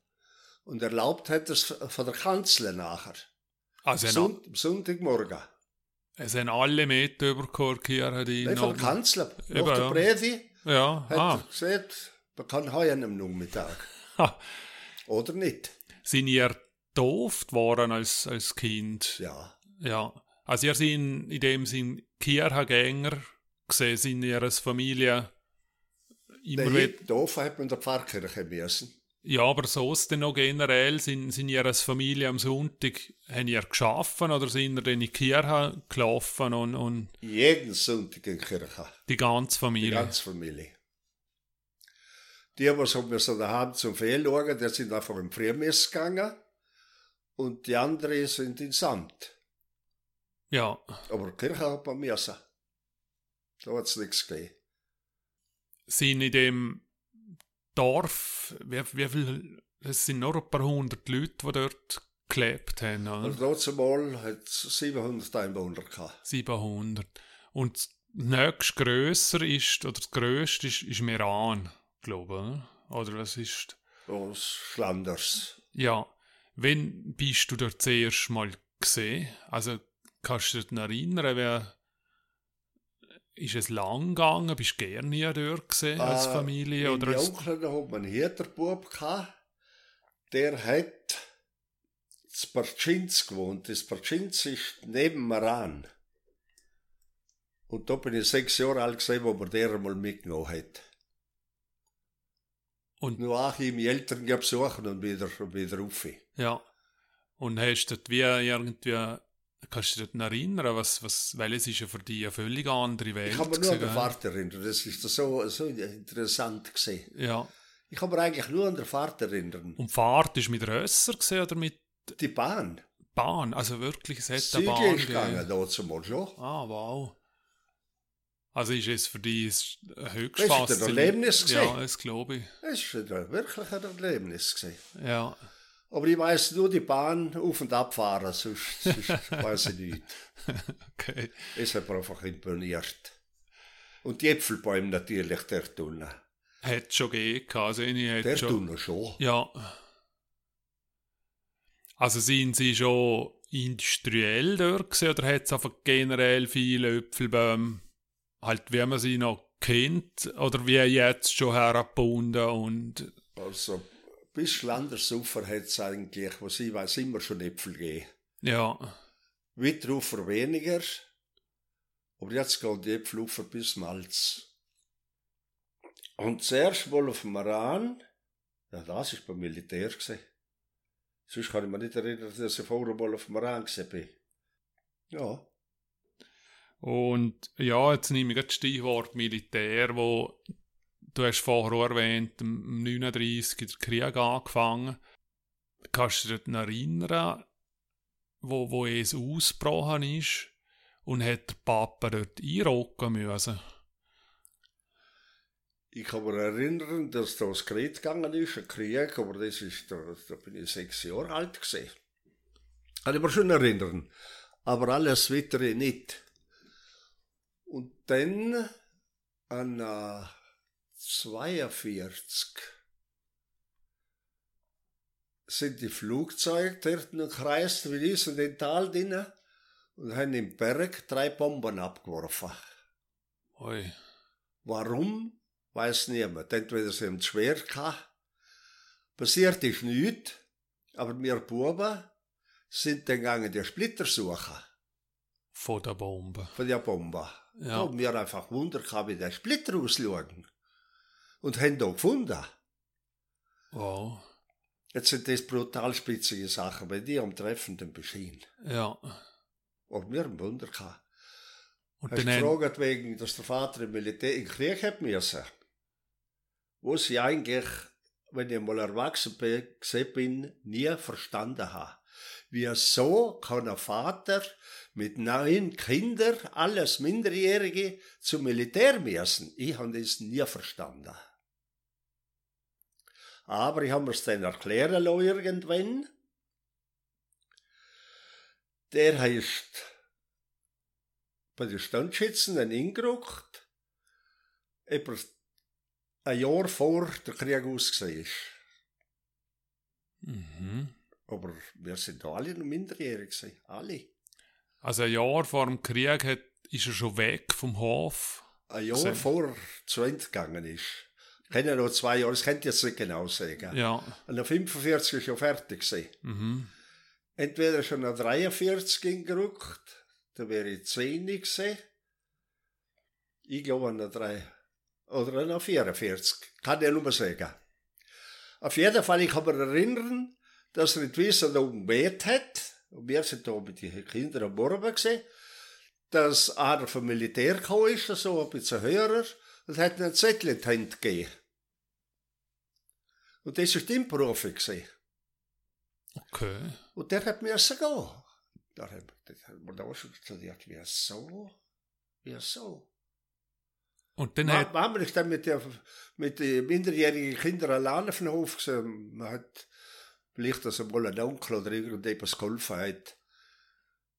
S2: Und erlaubt hat er es von der Kanzler nachher.
S1: also haben,
S2: Sonnt, am Sonntagmorgen.
S1: es haben alle mit übergekommen, hier hat ihn
S2: Nein, von der Kanzler.
S1: Eben,
S2: Nach der
S1: ja.
S2: Predigt
S1: Ja,
S2: hat
S1: ah.
S2: er gesagt, man kann heuer am Nachmittag. Oder nicht?
S1: Sind ihr dooft worden als, als Kind?
S2: Ja.
S1: Ja. Also ihr seid in dem Sinn Kirchengänger gesehen, sind ihr als Familie immer
S2: Der
S1: wieder...
S2: doof hat man in der Pfarrkirche müssen.
S1: Ja, aber so ist denn noch generell, sind, sind ihr als Familie am Sonntag, haben ihr geschaffen oder sind ihr dann in die Kirche gelaufen und, und
S2: Jeden Sonntag in die Kirche.
S1: die ganze
S2: Die
S1: Familie?
S2: ganze Familie. Die, die so daheim zum Fehl schauen, die sind einfach im Frühmess gegangen. Und die anderen sind ins Amt.
S1: Ja.
S2: Aber Kirche hat man müssen. Da hat es nichts gegeben.
S1: Sind in dem Dorf, wie, wie viel, es sind noch ein paar hundert Leute, die dort gelebt haben, oder?
S2: Also dazu mal hat es 700 Einwohner gehabt.
S1: 700. Und das nächst grösser ist, oder das grösste ist, ist Meran, glaube ich, oder? Oder was ist?
S2: Aus Flanders.
S1: Ja. Wann bist du dort zuerst mal gesehen? Also, kannst du dich noch erinnern, wer, ist es lang gegangen? Bist du gerne hier dort gesehen, als
S2: Äh,
S1: Familie?
S2: Mein
S1: Oder als,
S2: Onkel, da hat man einen gehabt. Der hat z Barczynz gewohnt. Das Barczynz ist neben Maran. Und da bin ich sechs Jahre alt gesehen, wo man der einmal mitgenommen hat.
S1: Und-
S2: nur auch im Eltern besuchen und wieder, wieder rauf.
S1: ja. Und hast du wie irgendwie, kannst du dich noch erinnern, was, was, weil es ist ja für dich eine völlig andere Welt
S2: Ich kann mich nur an den Vater erinnern. Das ist so, so interessant gesehen.
S1: Ja.
S2: Ich kann mich eigentlich nur an den Vater erinnern.
S1: Und die Fahrt ist mit Rösser gesehen oder mit
S2: Die Bahn.
S1: Bahn? Also wirklich, es hat eine Bahn
S2: ist gegangen, dazu mal schon.
S1: Ah, wow. Also ist es für dich höchst
S2: Das ist ein
S1: faszinierend.
S2: Erlebnis gewesen.
S1: Ja, das glaube ich.
S2: Es war wirklich ein Erlebnis. Gewesen.
S1: Ja.
S2: Aber ich weiß nur die Bahn auf und abfahren, sonst, sonst weiß ich nicht.
S1: Okay.
S2: Es hat mir einfach imponiert. Und die Äpfelbäume natürlich, der Tunnel.
S1: Hat schon gegeben, also ich
S2: Der
S1: hätte schon.
S2: Tunnel schon.
S1: Ja. Also sind sie schon industriell dort gewesen, oder hat es einfach generell viele Äpfelbäume, halt wie man sie noch kennt, oder wie jetzt schon hergebunden und
S2: Also bis Landersufer hat es eigentlich, was ich weiß, immer schon Äpfel gegeben.
S1: ja,
S2: Witterufer weniger. Aber jetzt gehen die Äpfel auf bis Malz. Und zuerst mal auf dem Maran, ja, das ist beim Militär gewesen. Sonst kann ich mich nicht erinnern, dass ich vorher mal auf dem Maran bin. Ja.
S1: Und ja, jetzt nehme ich das Stichwort Militär, wo du hast vorher auch erwähnt, im 39 der Krieg angefangen. Kannst du dich noch erinnern, wo, wo es ausgebrochen ist und hat der Papa dort einrocken müssen?
S2: Ich kann mich erinnern, dass da das Krieg gegangen ist, ein Krieg, aber das ist, da, da bin ich sechs Jahre alt gewesen. Kann ich mir schon erinnern. Aber alles weitere nicht. Und dann an äh, 42 sind die Flugzeuge dort gekreist, wie dies in den Tal drinnen, und haben im Berg drei Bomben abgeworfen.
S1: Ui.
S2: Warum? Weiß niemand. Entweder sie haben es schwer gehabt. Passiert ist nichts, aber wir Buben sind dann gegangen die Splitter suchen
S1: Von der Bombe.
S2: von der Bombe.
S1: Ja.
S2: Da haben wir einfach Wunder gehabt, wie der Splitter ausschauen. Und haben da gefunden.
S1: Wow.
S2: Jetzt sind das brutal spitzige Sachen, bei dir am treffenden Beschien.
S1: Ja.
S2: Aber wir haben Wunder gehabt.
S1: Und
S2: Hast
S1: dann
S2: gefragt, wegen, dass der Vater im Militär in den Krieg hat müssen? Wo sie eigentlich, wenn ich mal erwachsen bin, gesehen bin, nie verstanden habe. Wieso kann ein Vater mit neun Kindern, alles Minderjährige, zum Militär müssen? Ich habe das nie verstanden. Aber ich habe mir es dann erklären lassen irgendwann. Der heißt bei den Standschützen in Ingerucht etwa ein Jahr vor der Krieg ausgesehen ist.
S1: mhm.
S2: Aber wir sind da alle noch minderjährig. Alle.
S1: Also ein Jahr vor dem Krieg hat, ist er schon weg vom Hof.
S2: Ein Jahr
S1: Gesehen.
S2: vor er zu Ende gegangen ist. Ich kenne ja noch zwei Jahre, das könnt ihr jetzt nicht genau sagen.
S1: Ja.
S2: Und nach 45 ist er fertig gewesen.
S1: Mhm.
S2: Entweder schon nach 43 ingerückt, da wäre ich 10 gewesen. Ich glaube nach 3. Oder nach 44. Kann ich nur sagen. Auf jeden Fall, ich kann mich erinnern, dass er Wiesn da oben geweht hat. Und wir sind da mit den Kindern am Morgen gesehen. Dass einer vom Militär gekommen ist, so ein bisschen höher, und hat einen Zettel in die Hand gegeben. Und das war dein Profi gewesen.
S1: Okay.
S2: Und der hat müssen gehen. Da haben wir da schon gesagt, wieso? Wieso?
S1: Und dann hat,
S2: Mama ist dann mit, der, mit den minderjährigen Kindern alleine auf den Hof gesehen. Man hat vielleicht, dass einmal ein Onkel oder irgendetwas geholfen hat.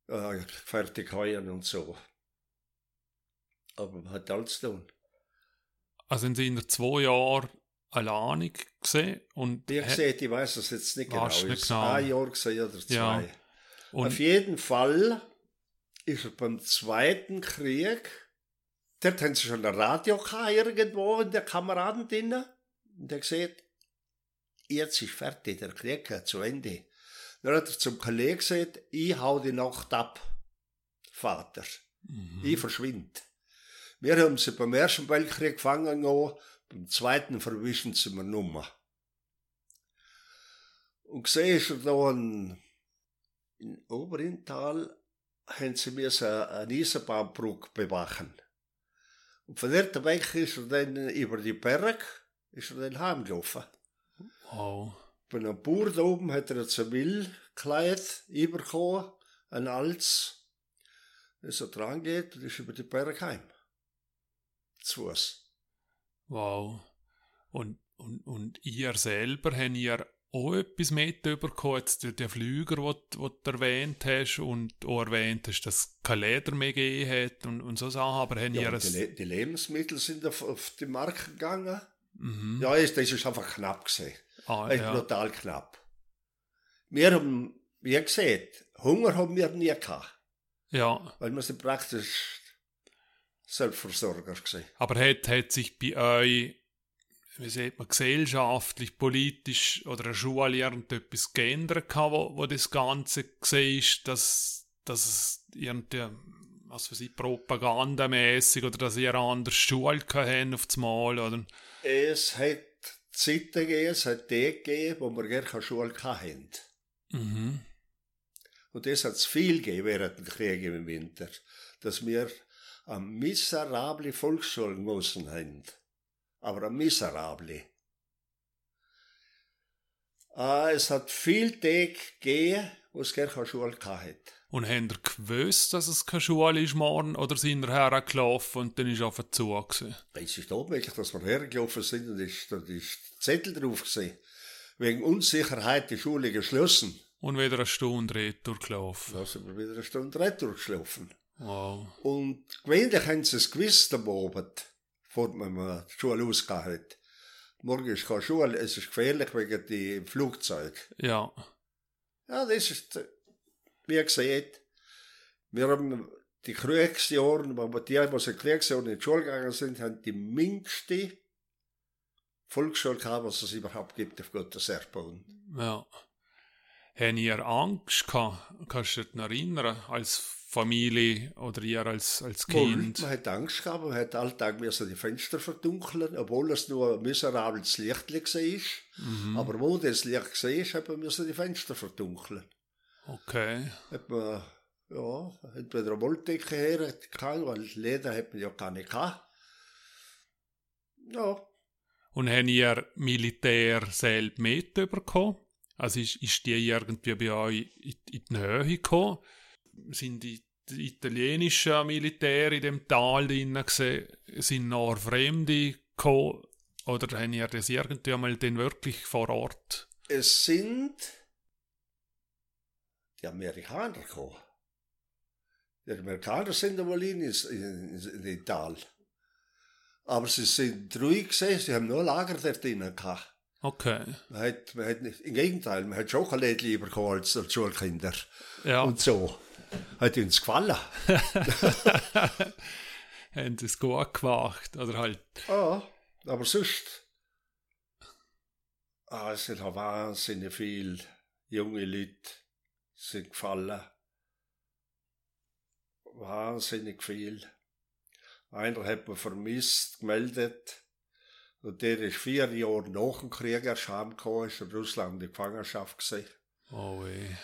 S2: Äh, fertig heuen und so. Aber man hat alles tun.
S1: also sind sie in zwei Jahren alleinig gesehen und hat-
S2: gesagt, ich weiß es jetzt nicht genau.
S1: Nicht
S2: Ist
S1: genau.
S2: Ein Jahr gesehen oder zwei.
S1: Ja.
S2: Auf jeden Fall ist er beim Zweiten Krieg, dort haben sie schon ein Radio gehabt, irgendwo in der Kameraden drinnen. Und er gesagt, jetzt ist fertig, der Krieg geht zu Ende. Dann hat er zum Kollegen gesagt, ich hau die Nacht ab, Vater.
S1: Mhm.
S2: Ich verschwind. Wir haben sie beim Ersten Weltkrieg gefangen genommen, beim Zweiten verwischen sie mir Nummer. Und gesehen ist er da ein, in Oberintal, haben sie mir so eine Eisenbahnbrücke bewachen. Und von dort weg ist er dann über die Berg, ist er dann heimgelaufen.
S1: Wow.
S2: Bei einem Bauer da oben hat er ein Zivilkleid übergekommen, ein altes, das er dran geht und ist über die Berg heim. Zu Fuß.
S1: Wow. Und, und, und ihr selber habt ihr auch etwas mitbekommen, jetzt der, Flüger, den du erwähnt hast und auch erwähnt hast, dass es kein Leder mehr gegeben hat und, und so Sachen, aber habt
S2: Ja,
S1: ihr
S2: die, Le die Lebensmittel sind auf, auf die Marke gegangen.
S1: Mhm.
S2: Ja, ist- das ist einfach knapp gesehen.
S1: Ah,
S2: Echt
S1: ja.
S2: brutal knapp. Wir haben, wie gesagt, Hunger haben wir nie gehabt,
S1: ja,
S2: weil wir sind praktisch Selbstversorger gesehen.
S1: aber hat, hat sich bei euch, wie sagt man, gesellschaftlich, politisch oder Schule irgendetwas geändert gehabt, wo, wo das Ganze gesehen ist, dass, dass es irgendwie, was weiß ich, propagandamäßig oder dass ihr eine andere Schule gehabt habt auf das Mal oder...
S2: Es hat Zeiten gegeben, es hat Tage gegeben, wo wir gar keine Schule hatten.
S1: Mhm.
S2: Und das hat es viel gegeben während dem Krieg im Winter, dass wir eine miserable Volksschule genossen haben. Aber eine miserable. Ah, es hat viel Tage gegeben, wo es gar keine Schule hatte.
S1: Und ihr gewusst, dass es keine Schule ist morgen oder sind ihr hergelaufen und dann ist einfach zu gewesen?
S2: Es ist unmöglich, dass wir hergelaufen sind und ist, da ist Zettel drauf gesehen. Wegen Unsicherheit die Schule geschlossen.
S1: Und wieder eine Stunde retour gelaufen.
S2: Da sind wir wieder eine Stunde retour geschlafen.
S1: Wow.
S2: Und gewöhnlich haben sie es gewusst am Abend, bevor man die Schule ausgegangen hat. Morgen ist keine Schule, es ist gefährlich wegen dem Flugzeug.
S1: Ja.
S2: Ja, das ist, wie gesagt, wir haben die Kriegsjahre, wo wir die, die in Kriegsjahren in die Schule gegangen sind, haben die minste Volksschule gehabt, was es überhaupt gibt auf Gottes Erdboden.
S1: Ja. Habt ihr Angst gehabt? Kannst du dich noch erinnern? Als Familie oder ihr als, als Kind?
S2: Man hat Angst gehabt, man hat alltag müssen die Fenster verdunkeln, obwohl es nur ein miserables Licht war.
S1: Mhm.
S2: Aber wo das Licht war, man müssen die Fenster verdunkeln.
S1: Okay.
S2: Hat man, ja, entweder eine Wolldecke her, weil Leder hat man ja gar nicht gehabt. Ja,
S1: Und habt ihr Militär selbst mitbekommen? Also ist, ist die irgendwie bei euch in, in die Nähe gekommen? Sind die, italienischen Militär in dem Tal drinnen gesehen? Sind noch Fremde gekommen? Oder haben ihr das irgendwie einmal denn wirklich vor Ort?
S2: es sind die Amerikaner gekommen. Die Amerikaner sind einmal in, in, in, in den Tal. Aber sie sind ruhig gesehen, sie haben nur Lager dort drinnen gehabt.
S1: Okay.
S2: Man hat, man hat nicht, Im Gegenteil, man hat Schokolade lieber gehabt als als Schulkinder.
S1: Ja.
S2: Und so. Hat uns gefallen.
S1: haben es gut gemacht? Oder halt.
S2: Ja, aber sonst. Ah, es sind auch wahnsinnig viele junge Leute sind gefallen. Wahnsinnig viel. Einer hat man vermisst, gemeldet. Und der ist vier Jahre nach dem Krieg erst heimgekommen, ist in Russland in Gefangenschaft gesehen.
S1: Oh weh.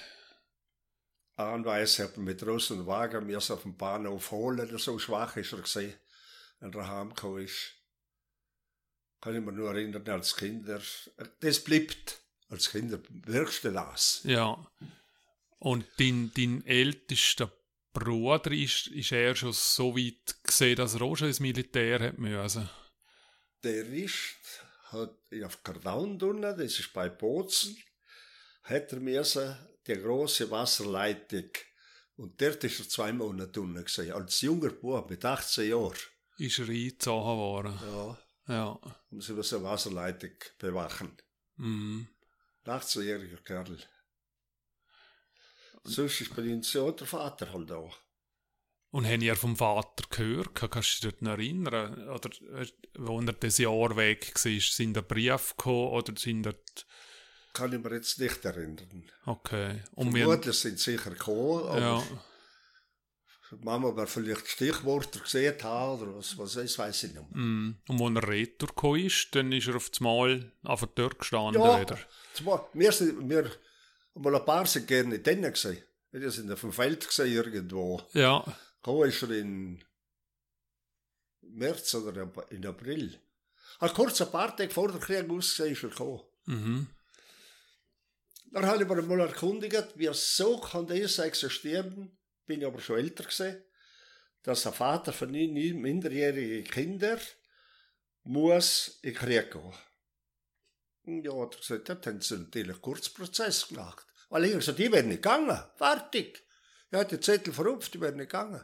S2: Anweise hat man mit großen Wagen mir auf dem Bahnhof holen, so schwach ist er gesehen, wenn er heimgekommen ist. Kann ich mir nur erinnern, als Kinder, das bleibt als Kinder wirkste das.
S1: Ja. Und dein, dein ältester Bruder ist, ist er schon so weit gesehen, dass er auch schon ins Militär hat müssen.
S2: Der ist, hat auf Kardaun drinnen, das ist bei Bozen, hat er müssen die große Wasserleitung und dort ist er zwei Monate drinnen gesehen, als junger Bub mit 18 Jahren.
S1: Ist er eingezogen worden.
S2: Ja,
S1: Ja.
S2: um sie eine Wasserleitung bewachen.
S1: Mhm.
S2: 18-jähriger Kerl. Sonst ist bei uns ja der Vater halt auch.
S1: Und haben ihr vom Vater gehört? Kannst du dich noch erinnern? Oder äh, wo er das Jahr weg war, sind da Briefe gekommen oder sind da...
S2: Kann ich mir jetzt nicht erinnern.
S1: Okay. Und wir,
S2: Vermutlich sind sie sicher gekommen, aber
S1: ja,
S2: Mama wird vielleicht Stichworte gesehen haben oder was, was ist, weiß ich nicht mehr.
S1: mm. und als er retour gekommen ist, dann ist er auf das Mal auf der Tür gestanden
S2: Ja, zwar, wir sind, wir, mal ein paar sind gerne drinnen gesehen. Wir sind auf dem Feld gesehen irgendwo.
S1: Ja,
S2: Gekommen ist er in März oder in April. Halt kurz ein paar Tage vor der Krieg ausgesehen ist er gekommen.
S1: mhm.
S2: Dann habe ich mir mal erkundigt, wie so kann das existieren, bin ich aber schon älter gesehen, dass ein Vater von ihnen minderjährigen Kinder muss in den Krieg gehen. Und Ja, hat er gesagt, das haben sie natürlich einen Kurzprozess gemacht. Weil ich gesagt, die werden nicht gegangen. Fertig. Ja, die Zettel verrupft, die werden nicht gegangen.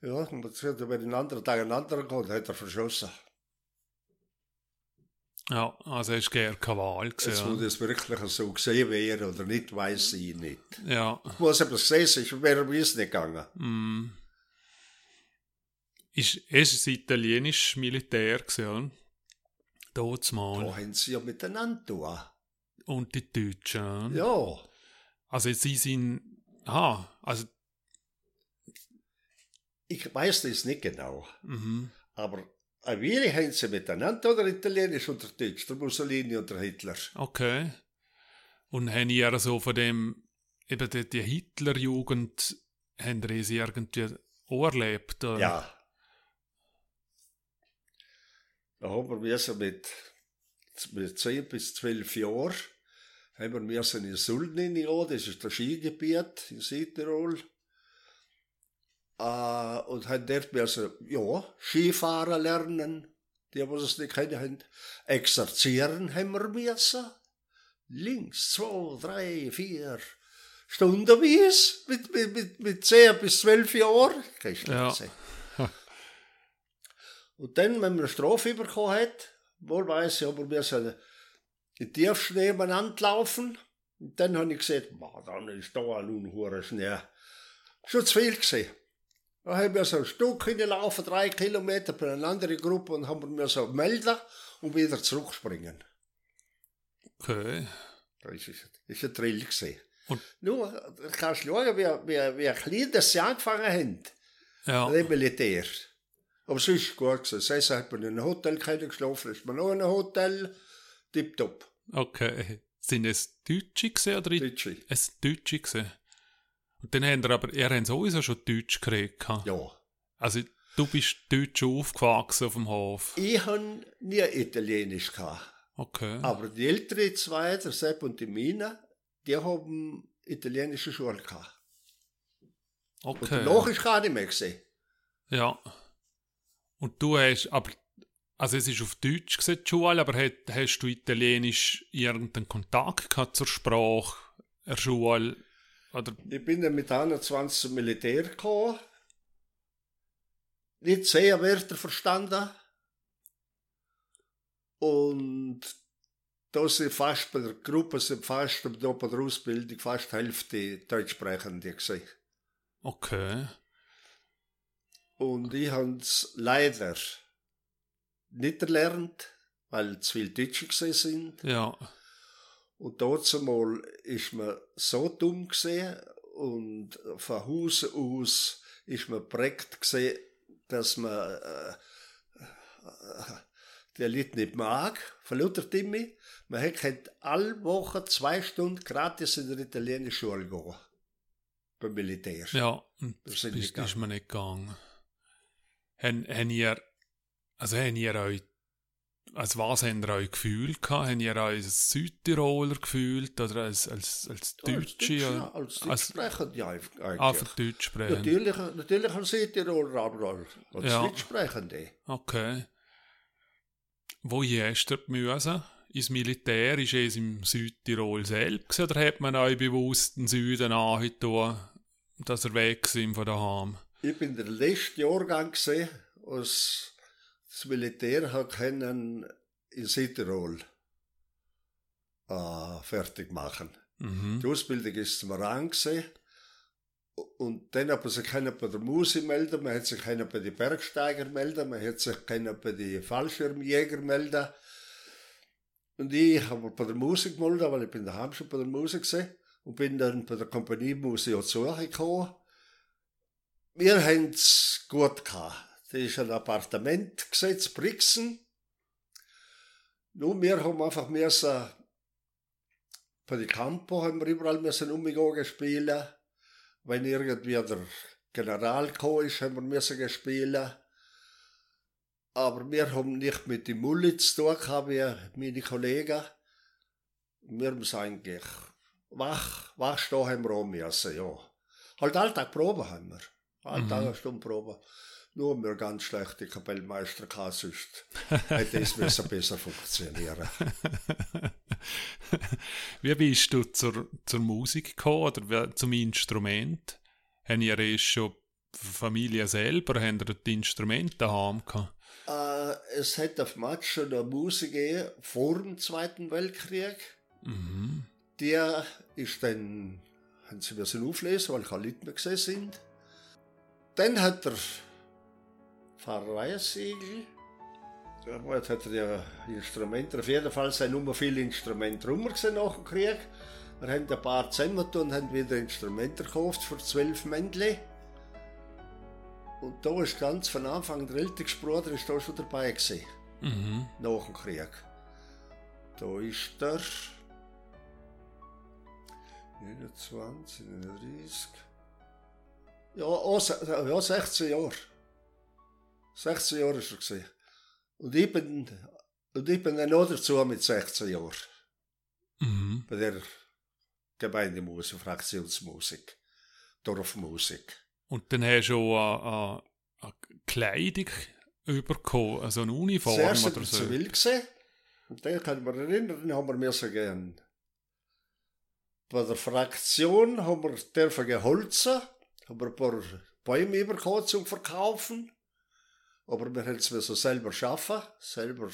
S2: Ja, und dann hat er bei den anderen Tag einen anderen gehabt, hat er verschossen.
S1: ja, also es war gerne keine Wahl.
S2: Jetzt,
S1: Gewesen,
S2: wo das wirklich so gesehen wäre oder nicht, weiß ich nicht.
S1: ja.
S2: Wo es etwas gesehen ist, wäre es nicht gegangen.
S1: Mm. Ist, es ist italienisches Militär gewesen, Dort mal.
S2: Da haben sie ja miteinander tun.
S1: Und die Deutschen.
S2: Ja,
S1: Also sie sind. Aha, also.
S2: ich weiß das nicht genau.
S1: Mhm.
S2: Aber wie haben sie miteinander oder Italienisch oder Deutsch, der Mussolini und der Hitler?
S1: Okay. Und haben ihr so von dem, eben die, die Hitlerjugend, haben ihr sie irgendwie erlebt? Oder?
S2: Ja. Da haben wir müssen mit, mit 10 bis 12 Jahren haben wir müssen in Sulden gehen, das ist das Skigebiet in Südtirol. Äh, und haben dort müssen, ja, Skifahren lernen, die, die es nicht kennen haben. Exerzieren haben wir müssen. Links, zwei, drei, vier Stunden mit, mit, mit, mit 10 bis 12 Jahren. Kannst du
S1: Ja.
S2: Und dann, wenn man eine Strafe bekommen hat, wohl weiss ich, aber wir sind in tiefsten nebeneinander laufen. Und dann habe ich gesagt, boah, dann ist da ein unhurer Schnee. Schon zu viel gesehen. Dann haben wir so ein Stück hingelaufen, drei Kilometer bei einer anderen Gruppe und haben wir so melden und wieder zurückspringen.
S1: Okay.
S2: Das ist, das ist ein Drill gesehen.
S1: Und-
S2: Nur, du kannst schauen, wie, wie, wie klein das sie angefangen haben.
S1: Ja.
S2: Ja. Militär. Aber es ist gut gewesen. Sonst hat man in einem Hotel geschlafen, ist man noch in einem Hotel. Tipptopp.
S1: Okay. Sind es Deutsche gewesen oder
S2: Deutsche.
S1: es Deutsche gewesen? Und dann haben ihr aber, ihr habt sowieso schon Deutsch gehabt.
S2: Ja.
S1: Also du bist Deutsch aufgewachsen auf dem Hof.
S2: Ich habe nie Italienisch gehabt.
S1: Okay.
S2: Aber die älteren zwei, der Sepp und die Mina, die haben italienische Schule gehabt. Und
S1: okay.
S2: danach ist gar nicht mehr gesehen.
S1: Ja. Und du hast, aber, also es ist auf Deutsch die Schule, aber hast, hast du Italienisch irgendeinen Kontakt gehabt zur Sprache, der Schule? Oder,
S2: Ich bin dann mit 21 zum Militär gekommen. Nicht sehr Wörter verstanden. Und da sind fast bei der Gruppe sind fast bei der Ausbildung fast die Hälfte Deutschsprechende gesehen.
S1: okay.
S2: Und ich habe es leider nicht erlernt, weil zu viele Deutsche gesehen sind.
S1: Ja.
S2: Und dort mal ist man so dumm gesehen und von Haus aus ist man prägt gesehen, dass man äh, äh, die Leute nicht mag, von lauter Timmy. Man hätte alle Woche zwei Stunden gratis in der italienischen Schule gehen. Beim Militär.
S1: Ja,
S2: Das
S1: das
S2: nicht
S1: ist mir nicht gegangen. Haben, haben ihr, also haben ihr euch als was habt ihr euch gefühlt gehabt? Habt ihr euch als Südtiroler gefühlt oder als, als, als Deutsche?
S2: Als,
S1: oder-
S2: als
S1: als-
S2: Deutschsprecher, ja, eigentlich.
S1: Einfach Deutsch sprechen?
S2: Natürlich, natürlich als Südtiroler, aber als,
S1: Ja.
S2: Deutschsprechende.
S1: Okay. Wo hast du müssen? Ins Militär ist es im Südtirol selbst oder hat man euch bewusst den Süden angetan, dass ihr weg sind von daheim?
S2: Ich bin der letzte Jahrgang gesehen, als das Militär hat können in Südtirol äh, fertig machen.
S1: Mhm.
S2: Die Ausbildung ist zum Rang. Und dann hat man sich können bei der Musik melden, man hat sich können bei den Bergsteiger melden, man hat sich können bei den Fallschirmjäger melden. Und ich habe bei der Musik gemeldet, weil ich bin daheim schon bei der Musik gesehen und bin dann bei der Kompanie Musik auch zugekommen. Wir haben es gut gehabt. Das ist ein Appartement gesetzt, Brixen. Nun, wir haben einfach müssen bei den Campo haben wir überall müssen umgehen spielen. Wenn irgendwie der General gekommen ist, haben wir müssen spielen. Aber wir haben nicht mit dem Mulli zu tun gehabt, wie meine Kollegen. Wir haben es eigentlich wach, wach stehen haben wir auch müssen, ja. Halt Alltag Probe haben wir. Alltag
S1: Mhm.
S2: eine Stunde Probe. Nur wir ganz schlechte Kapellmeister gehabt, sonst hätte es besser, besser funktionieren.
S1: Wie bist du zur, zur Musik gekommen oder zum Instrument? Haben ihr erst schon Familie selber, haben ihr die Instrumente daheim gehabt?
S2: Äh, es hat auf Matsch schon eine Musik gegeben vor dem Zweiten Weltkrieg.
S1: Mhm.
S2: Die ist dann, haben sie müssen auflesen, weil keine Leute mehr gesehen sind. Dann hat der Pfarreiensiegel, ja, jetzt hat er ja Instrumente, auf jeden Fall sind nur viele Instrumente rum nach dem Krieg. Wir haben ein paar zusammengetan und haben wieder Instrumente gekauft für zwölf Männchen. Und da ist ganz von Anfang der älteste Bruder ist da schon dabei gewesen,
S1: Mhm.
S2: nach dem Krieg. Da ist der 29, 39. Ja, auch, se- ja 16 Jahre. 16 Jahre ist er. Und ich bin, und ich bin dann noch dazu mit 16 Jahren.
S1: Mhm.
S2: Bei der Gemeindemusik, Fraktionsmusik, Dorfmusik.
S1: Und dann hast du auch eine, eine, eine Kleidung bekommen, also eine Uniform
S2: Zuerst
S1: oder
S2: war
S1: so.
S2: zivil gesehen. Und dann kann ich mich erinnern, haben wir mir so gern. Bei der Fraktion haben wir dürfen geholzen, haben wir ein paar Bäume bekommen zum Verkaufen. Aber wir haben es so selber schaffen, selber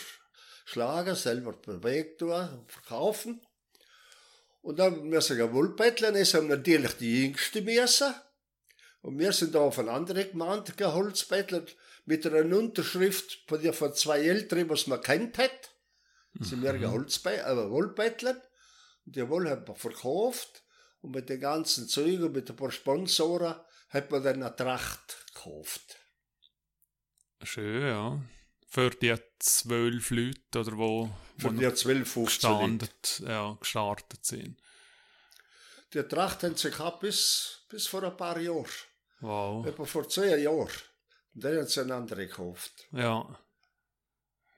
S2: schlagen, selber bewegt tun, verkaufen. Und dann müssen wir Wollbetteln, es haben natürlich die Jüngsten müssen. Und wir sind da auf eine andere Gemeinde geholzbettler mit einer Unterschrift von, der, von zwei Älteren, was man kennt hat. Sind wir geholzbe äh, Wollbettler. Und die Wolle hat man verkauft. Und mit den ganzen Zeugen, mit ein paar Sponsoren, hat man dann eine Tracht gekauft.
S1: Schön, ja. Für die zwölf Leute, oder wo,
S2: Für die 12, 15 Leute.
S1: gestartet, ja, gestartet sind.
S2: Die Tracht haben sie gehabt bis, bis vor ein paar Jahren.
S1: Wow.
S2: Etwa vor zehn Jahren. Und dann haben sie eine andere gekauft.
S1: Ja.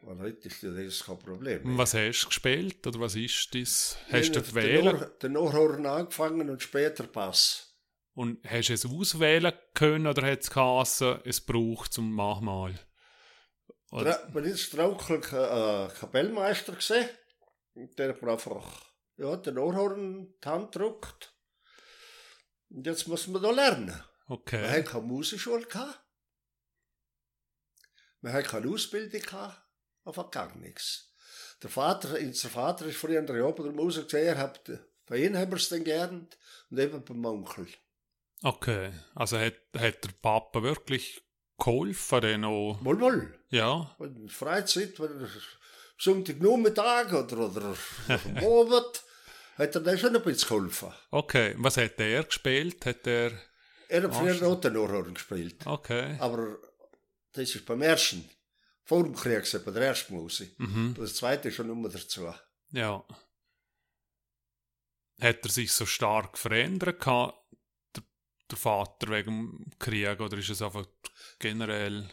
S2: Und heute ist das kein Problem.
S1: Und was hast du gespielt, oder was ist das? Hast du gewählt?
S2: Den Ohrhorn angefangen und später Pass.
S1: Und hast du es auswählen können, oder hat es geheißen, es braucht zum Machmal? Oder?
S2: Bin ich Strauchel äh, Kapellmeister gesehen. Und der hat einfach ja, den Ohrhorn die Hand gedrückt. Und jetzt muss man da lernen. Wir
S1: Okay.
S2: hatten keine Musikschule. Gehabt. Wir hatten keine Ausbildung. Gehabt. Einfach gar nichts. Der Vater, unser Vater ist früher in der bei der Musik gesehen. Er hat, bei ihm haben wir es dann gelernt. Und eben beim Onkel.
S1: Okay. Also hat, hat der Papa wirklich geholfen, dann auch?
S2: Wohl, wohl.
S1: Ja.
S2: In der Freizeit, wenn er Sonntagnachmittag oder, oder am Abend, hat er dann schon ein bisschen geholfen.
S1: Okay. Was hat er gespielt? Hat er.
S2: Er hat früher. Notenohrhorn gespielt.
S1: Okay.
S2: Aber das ist beim ersten. Vor dem Krieg, gewesen, bei der ersten Musik.
S1: Mhm.
S2: Das zweite ist schon immer dazu.
S1: Ja. Hat er sich so stark verändert, gehabt, der, Vater wegen dem Krieg, oder ist es einfach generell?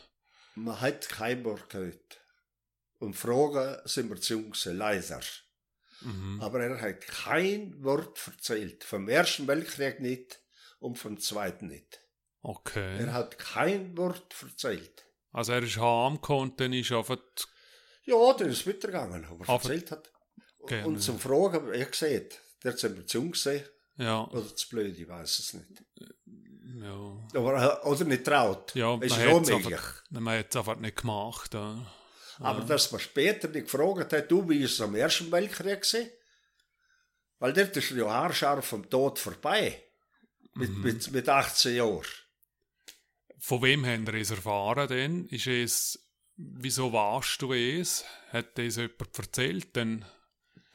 S2: Man hat kein Wort gehört. und fragen sind wir zu gewesen, leider.
S1: Mhm.
S2: Aber er hat kein Wort erzählt. Vom Ersten Weltkrieg nicht und vom Zweiten nicht.
S1: Okay.
S2: Er hat kein Wort erzählt.
S1: Also er ist heimgekommen und dann ist einfach...
S2: Ja, dann ist es weitergegangen,
S1: aber
S2: erzählt hat.
S1: Okay,
S2: Und zum Fragen, er gesagt, der sind wir zu jung gewesen,
S1: Ja,
S2: oder zu blöd, ich weiß es nicht.
S1: ja.
S2: Aber, äh, oder nicht traut.
S1: Ja,
S2: ist
S1: man
S2: schon
S1: hat's
S2: möglich.
S1: einfach, man hat es einfach nicht gemacht. Ja.
S2: Aber dass man später nicht gefragt hat, du, wie ist es am Ersten Weltkrieg gewesen? Weil dort ist ja haarscharf vom Tod vorbei. Mit,
S1: Mhm.
S2: mit, mit 18 Jahren.
S1: Von wem haben wir es erfahren denn? Ist es, wieso warst du es? Hat das jemand erzählt? Denn,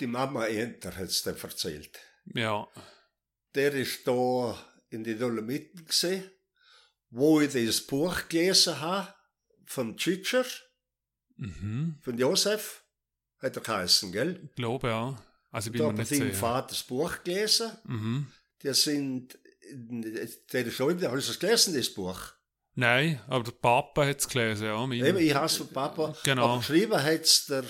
S2: Die Mama Enter hat es dann erzählt.
S1: ja,
S2: Der ist da in die Dolomiten gesehen, wo ich das Buch gelesen habe von Tschitscher,
S1: mhm.
S2: von Josef, hat er geheißen, gell?
S1: ich glaube ja. Also ich bin
S2: Da
S1: nicht
S2: seinem
S1: sicher.
S2: Vater das Buch gelesen.
S1: Mhm.
S2: Die sind, der ist schon, hast du es gelesen, das Buch?
S1: Nein, aber der Papa hat es gelesen, ja. Mein,
S2: Eben, ich hasse von Papa.
S1: Genau.
S2: Aber geschrieben hat es der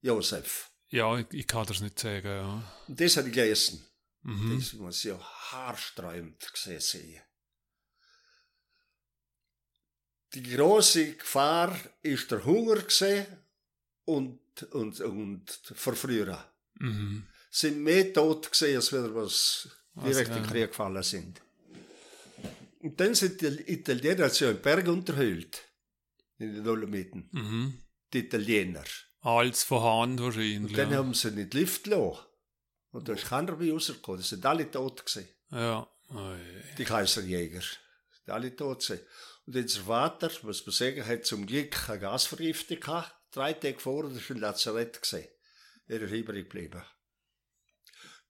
S2: Josef.
S1: ja, ich, ich kann das nicht sagen, ja.
S2: Und das habe ich gelesen.
S1: Mhm.
S2: Das muss ja haarsträubend gesehen sein. Die große Gefahr ist der Hunger und, und, und Verfrühren.
S1: Mhm.
S2: Sind mehr tot gesehen, als wieder was direkt in den. Krieg gefallen sind. Und dann sind die Italiener so im Berg unterhöhlt. In den Dolomiten.
S1: Mhm.
S2: Die Italiener.
S1: Alles von Hand
S2: Und
S1: wahrscheinlich.
S2: dann
S1: ja.
S2: haben sie nicht Lift gelassen. Und da ist keiner bei rausgekommen. Die sind alle tot gewesen.
S1: ja. Ui.
S2: Die Kaiserjäger. Die alle tot gewesen. Und unser Vater, muss man sagen, hat zum Glück eine Gasvergiftung gehabt. Drei Tage vorher, das war ein Lazarett gewesen. Er ist übrig geblieben.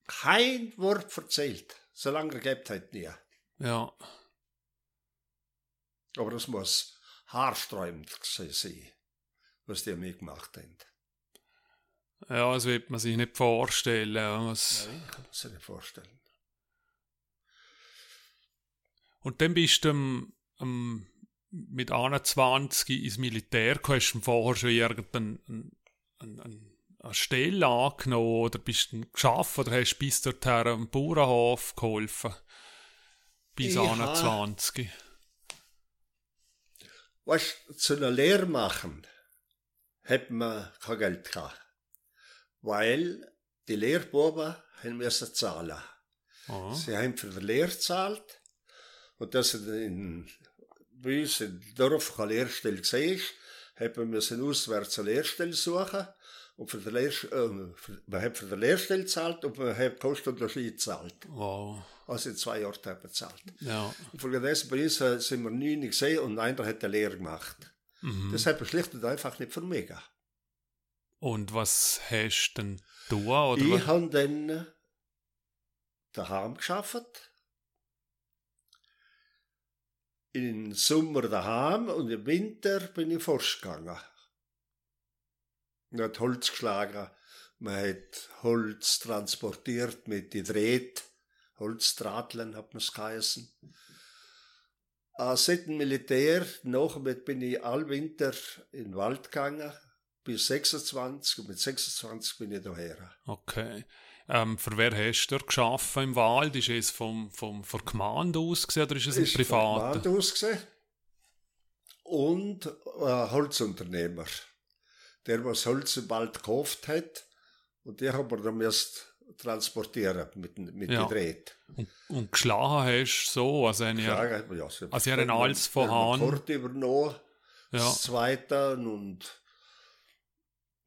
S2: Kein Wort erzählt. So lange er gelebt hat, nie.
S1: Ja.
S2: Aber das muss haarsträubend sein, was die mitgemacht haben.
S1: Ja, das wird man sich nicht vorstellen. Was
S2: Nein, kann man sich nicht vorstellen.
S1: Und dann bist du ähm, ähm, mit 21 ins Militär gekommen. Hast du vorher schon irgendeine ein, ein, ein, eine Stelle angenommen oder bist du geschafft oder hast du bis dorthin am Bauernhof geholfen? Bis
S2: Ich
S1: 21.
S2: Weißt du, zu einer Lehre machen, hat man kein Geld gehabt. Weil die Lehrbuben haben müssen zahlen.
S1: Ah,
S2: Sie haben für die Lehre gezahlt. Und dass in, bei uns im Dorf keine Lehrstelle hat man müssen auswärts eine Lehrstelle suchen. Und für die Lehr äh, für, man hat für die Lehrstelle gezahlt und man hat Kostenunterschied gezahlt.
S1: wow.
S2: Also in zwei Jahren hat man gezahlt.
S1: Ja.
S2: Infolgedessen bei uns äh, sind wir neun gesehen und einer hat eine Lehre gemacht.
S1: Mhm.
S2: Das hat man schlicht und einfach nicht vermegen.
S1: Und was hast du denn tun? Oder
S2: Ich habe dann äh, daheim geschafft. Im Sommer daheim und im Winter bin ich forsch gegangen. Man hat Holz geschlagen, man hat Holz transportiert mit die Dreht, Holzdrahteln hat man es geheißen. Äh, seit dem Militär, nachher bin ich all Winter in den Wald gegangen, bis 26 und mit 26 bin ich daher.
S1: Okay. Ähm, für wer hast du geschaffen im Wald? Ist es vom, vom, von der Gemeinde aus gewesen, oder ist es ein
S2: ist
S1: privater?
S2: privat ausgesehen. Und ein Holzunternehmer, der was Holz im Wald gekauft hat, und der haben wir dann erst transportieren mit, mit
S1: Ja.
S2: ja. Dreht.
S1: Und, und geschlagen hast du so, also eine, ja,
S2: Ja, ja, so-
S1: Also, ihr habt alles von
S2: wir haben
S1: Hand.
S2: Kort übernommen,
S1: ja,
S2: das Zweite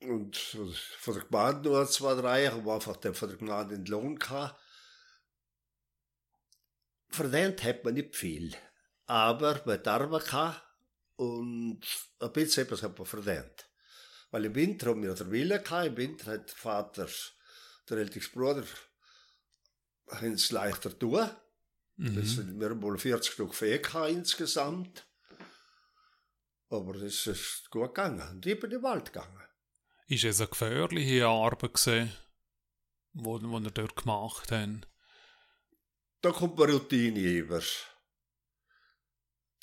S2: und, von der Gemeinde nur zwei, drei, haben wir einfach dann von der Gemeinde den Lohn gehabt. Verdient hat man nicht viel, aber man hat gehabt und ein bisschen etwas hat man verdient. Weil im Winter haben wir den Wille gehabt, im Winter hat der Vater, der älteste Bruder, es leichter tun. Das
S1: mhm.
S2: sind wir haben wohl 40 Stück Vieh gehabt insgesamt. Aber es ist gut gegangen. Und ich bin in den Wald gegangen.
S1: Ist es eine gefährliche Arbeit gewesen, wo, wo ihr dort gemacht habt?
S2: Da kommt man Routine über.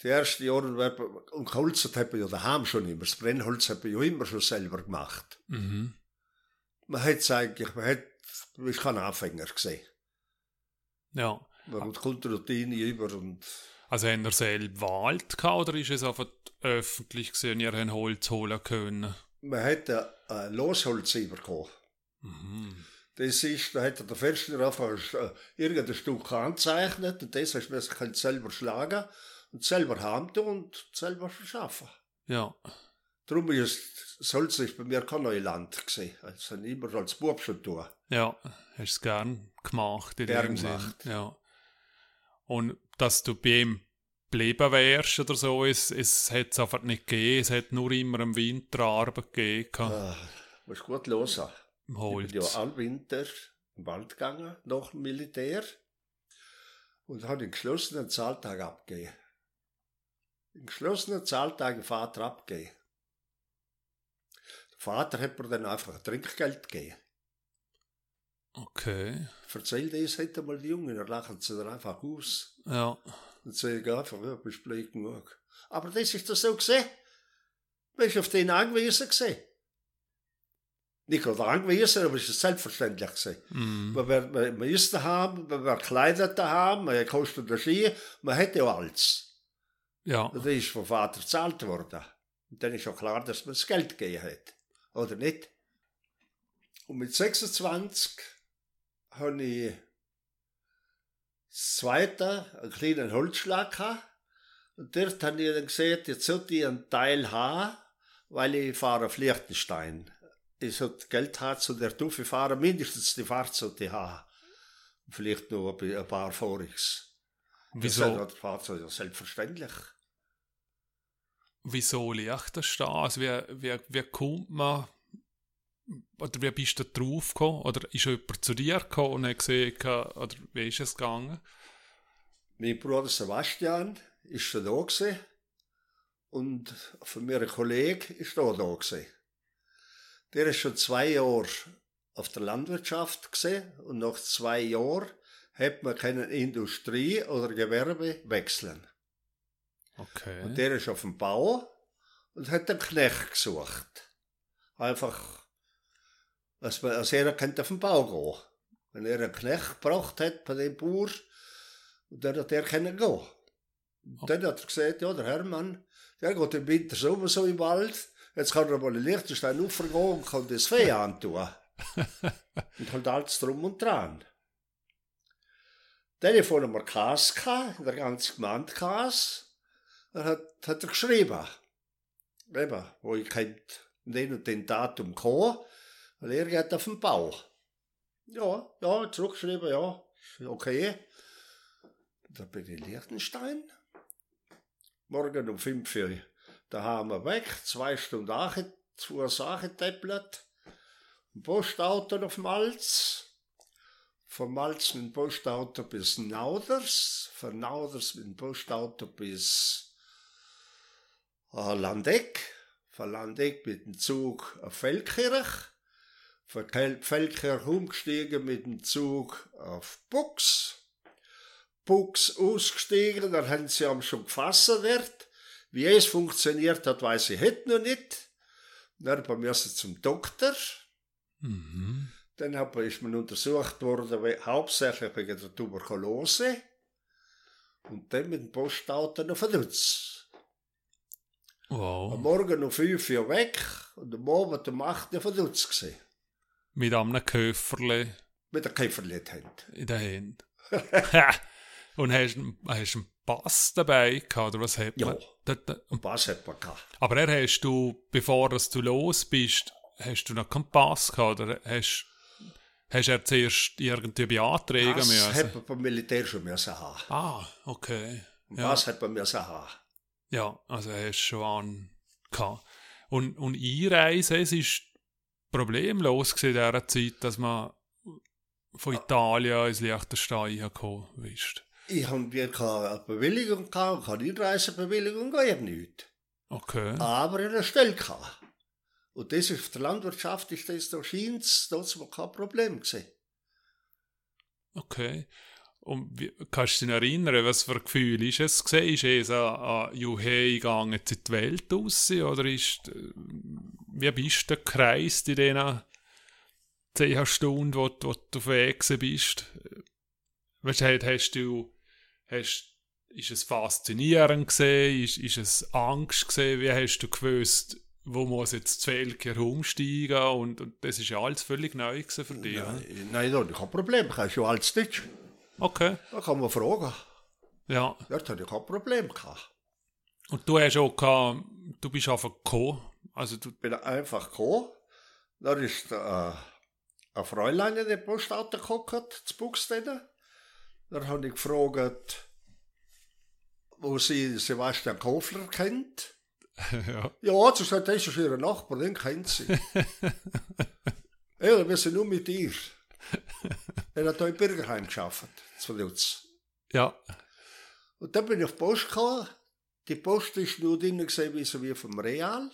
S2: Die ersten Jahre, und geholzt hat man ja daheim schon immer. Das Brennholz hat man ja immer schon selber gemacht.
S1: Mhm.
S2: Man hat es eigentlich, man hat, man ist kein Anfänger gesehen.
S1: Ja.
S2: Man kommt Routine über und.
S1: Also haben ihr selber Wald gehabt oder ist es einfach öffentlich gesehen, ihr habt Holz holen können?
S2: Man hat ein, ein Losholz bekommen.
S1: Mhm.
S2: Das ist, da hat der Förster einfach äh, irgendein Stück anzeichnet und das hast du halt selber schlagen und selber haben und selber verschaffen.
S1: Ja.
S2: Darum ist Holz ist bei mir kein Neuland gesehen. Also immer als Bub schon tun.
S1: Ja, hast es gern gemacht in
S2: Gern gemacht.
S1: Ja. Und dass du bei ihm geblieben wärst oder so, es, es hat es einfach nicht gegeben. Es hat nur immer im Winter Arbeit gegeben.
S2: Ah, musst gut hören.
S1: Im
S2: Ich
S1: Holz.
S2: bin ja all Winter im Wald gegangen, nach dem Militär. Und habe den geschlossenen Zahltag abgegeben. Den geschlossenen Zahltag den Vater abgegeben. Der Vater hat mir dann einfach Trinkgeld gegeben.
S1: Okay.
S2: Erzähl das heute mal die Jungen, dann lachen sie dann einfach aus.
S1: Ja.
S2: Und sagen einfach, ja, bist blöd genug. Aber das ist das so gesehen. Man ist auf den angewiesen gesehen. Nicht gerade angewiesen, aber es ist selbstverständlich gesehen.
S1: Mhm.
S2: Man, wird, man, man isst daheim, man wird gekleidet daheim, man kostet den Ski, man hat ja alles.
S1: Ja.
S2: Und das ist vom Vater gezahlt worden. Und dann ist auch klar, dass man das Geld gegeben hat. Oder nicht? Und mit 26 habe ich das zweite, einen kleinen Holzschlag gehabt. Und dort habe ich dann gesehen, jetzt sollte ich einen Teil haben, weil ich fahre auf Liechtenstein. Ich sollte Geld haben zu der Tuffe fahren, mindestens die Fahrt sollte ich haben. Vielleicht noch ein paar Voriges.
S1: Wieso,
S2: Das Fahrzeug ja selbstverständlich.
S1: wieso Liechtenstein? Also wie, wie, wie kommt man, oder wie bist du da drauf gekommen? Oder ist jemand zu dir gekommen und hat gesehen, oder wie ist es gegangen?
S2: Mein Bruder Sebastian ist schon da gewesen. Und von mir ein Kollege ist auch da gewesen. Der ist schon zwei Jahre auf der Landwirtschaft gesehen und nach zwei Jahren hat man keine Industrie oder Gewerbe wechseln.
S1: Okay.
S2: Und der ist auf dem Bau und hat einen Knecht gesucht. Einfach, als, man, als er könnte auf den Bau gehen. Wenn er einen Knecht gebracht hat bei dem Bauer, dann hat er können gehen. Und dann hat er gesagt, ja, der Hermann, der geht im Winter sowieso im Wald, jetzt kann er mal in Liechtenstein raufgehen und kann das Vieh antun. und halt alles drum und dran. Telefon haben wir Kas gehabt, in der ganzen Gemeinde Kas. Dann hat, hat er geschrieben, eben, wo ich kennt, den und den Datum kommen, weil er geht auf den Bau. Ja, ja, zurückgeschrieben, ja, okay. Da bin ich in Liechtenstein. Morgen um 5 Uhr daheim weg, zwei Stunden ange, zwei Sachen täppelt. Ein Postauto auf Malz. Von Malz mit dem Postauto bis Nauders. Von Nauders mit dem Postauto bis äh, Landeck. Von Landeck mit dem Zug auf Feldkirch. Von Kel- Feldkirch umgestiegen mit dem Zug auf Bux. Bux ausgestiegen, da haben sie am schon gefasst wird. Wie es funktioniert hat, weiß ich heute noch nicht. Dann bin ich zum Doktor.
S1: Mhm.
S2: Dann hab- ist man untersucht worden, hauptsächlich wegen der Tuberkulose. Und dann mit dem Postauto auf den Lutz. Am
S1: Wow.
S2: Morgen um 5 Uhr weg und am Abend um 8 Uhr auf
S1: Mit einem Köfferle
S2: Mit der Käferlied-Hand.
S1: in der Hand. und hast, hast einen Pass dabei gehabt, oder was hat
S2: Ja.
S1: man? Da-
S2: Und was hat man gehabt?
S1: Aber er hast du, bevor dass du los bist, hast du noch keinen Pass gehabt, oder hast, hast er zuerst irgendwie beantragen
S2: Das
S1: müssen?
S2: hat man beim Militär schon müssen haben.
S1: Ah, okay.
S2: Und
S1: Ja.
S2: was hat man müssen haben?
S1: Ja, also hast du schon an gehabt. Und, und Einreisen, es ist problemlos in dieser Zeit, dass man von Italien ins Liechtenstein gekommen ist.
S2: Ich habe keine Bewilligung gehabt, keine Einreisebewilligung, gar nichts.
S1: Okay.
S2: Aber in der Stelle gehabt. Und das ist, auf der Landwirtschaft ist das da scheint das kein Problem gewesen.
S1: Okay. Und wie, kannst du dich erinnern, was für ein Gefühl ist es gesehen? Ist es ein, ein Juhe gegangen in die Welt raus? Oder ist, äh, wie bist du gekreist in diesen zehn Stunden, wo, wo du auf Weg bist? Weißt du, hast du, hast, ist es faszinierend gesehen? Ist, ist es Angst gesehen? Wie hast du gewusst, wo muss jetzt das Felker umsteigen? Und, und das ist ja alles völlig neu für dich.
S2: Nein, nein, da habe ich kein Problem. Ich habe schon alles Deutsch.
S1: Okay.
S2: Da kann man fragen.
S1: Ja.
S2: Dort hatte ich kein Problem. Gehabt.
S1: Und du hast auch gehabt, du bist einfach gekommen. Also du
S2: Ich bin einfach gekommen. Da ist äh, ein Fräulein in der Postauto gekommen, zu Buxtehude. Da habe ich gefragt, wo sie Sebastian Kofler kennt.
S1: ja.
S2: Ja, sie sagt, das ist ihr Nachbar, den kennt sie. ja, wir sind nur mit ihr. Er hat hier im Bürgerheim geschafft, zu Lutz.
S1: ja.
S2: Und dann bin ich auf die Post gekommen. Die Post ist nur drin gesehen, wie so wie vom Real.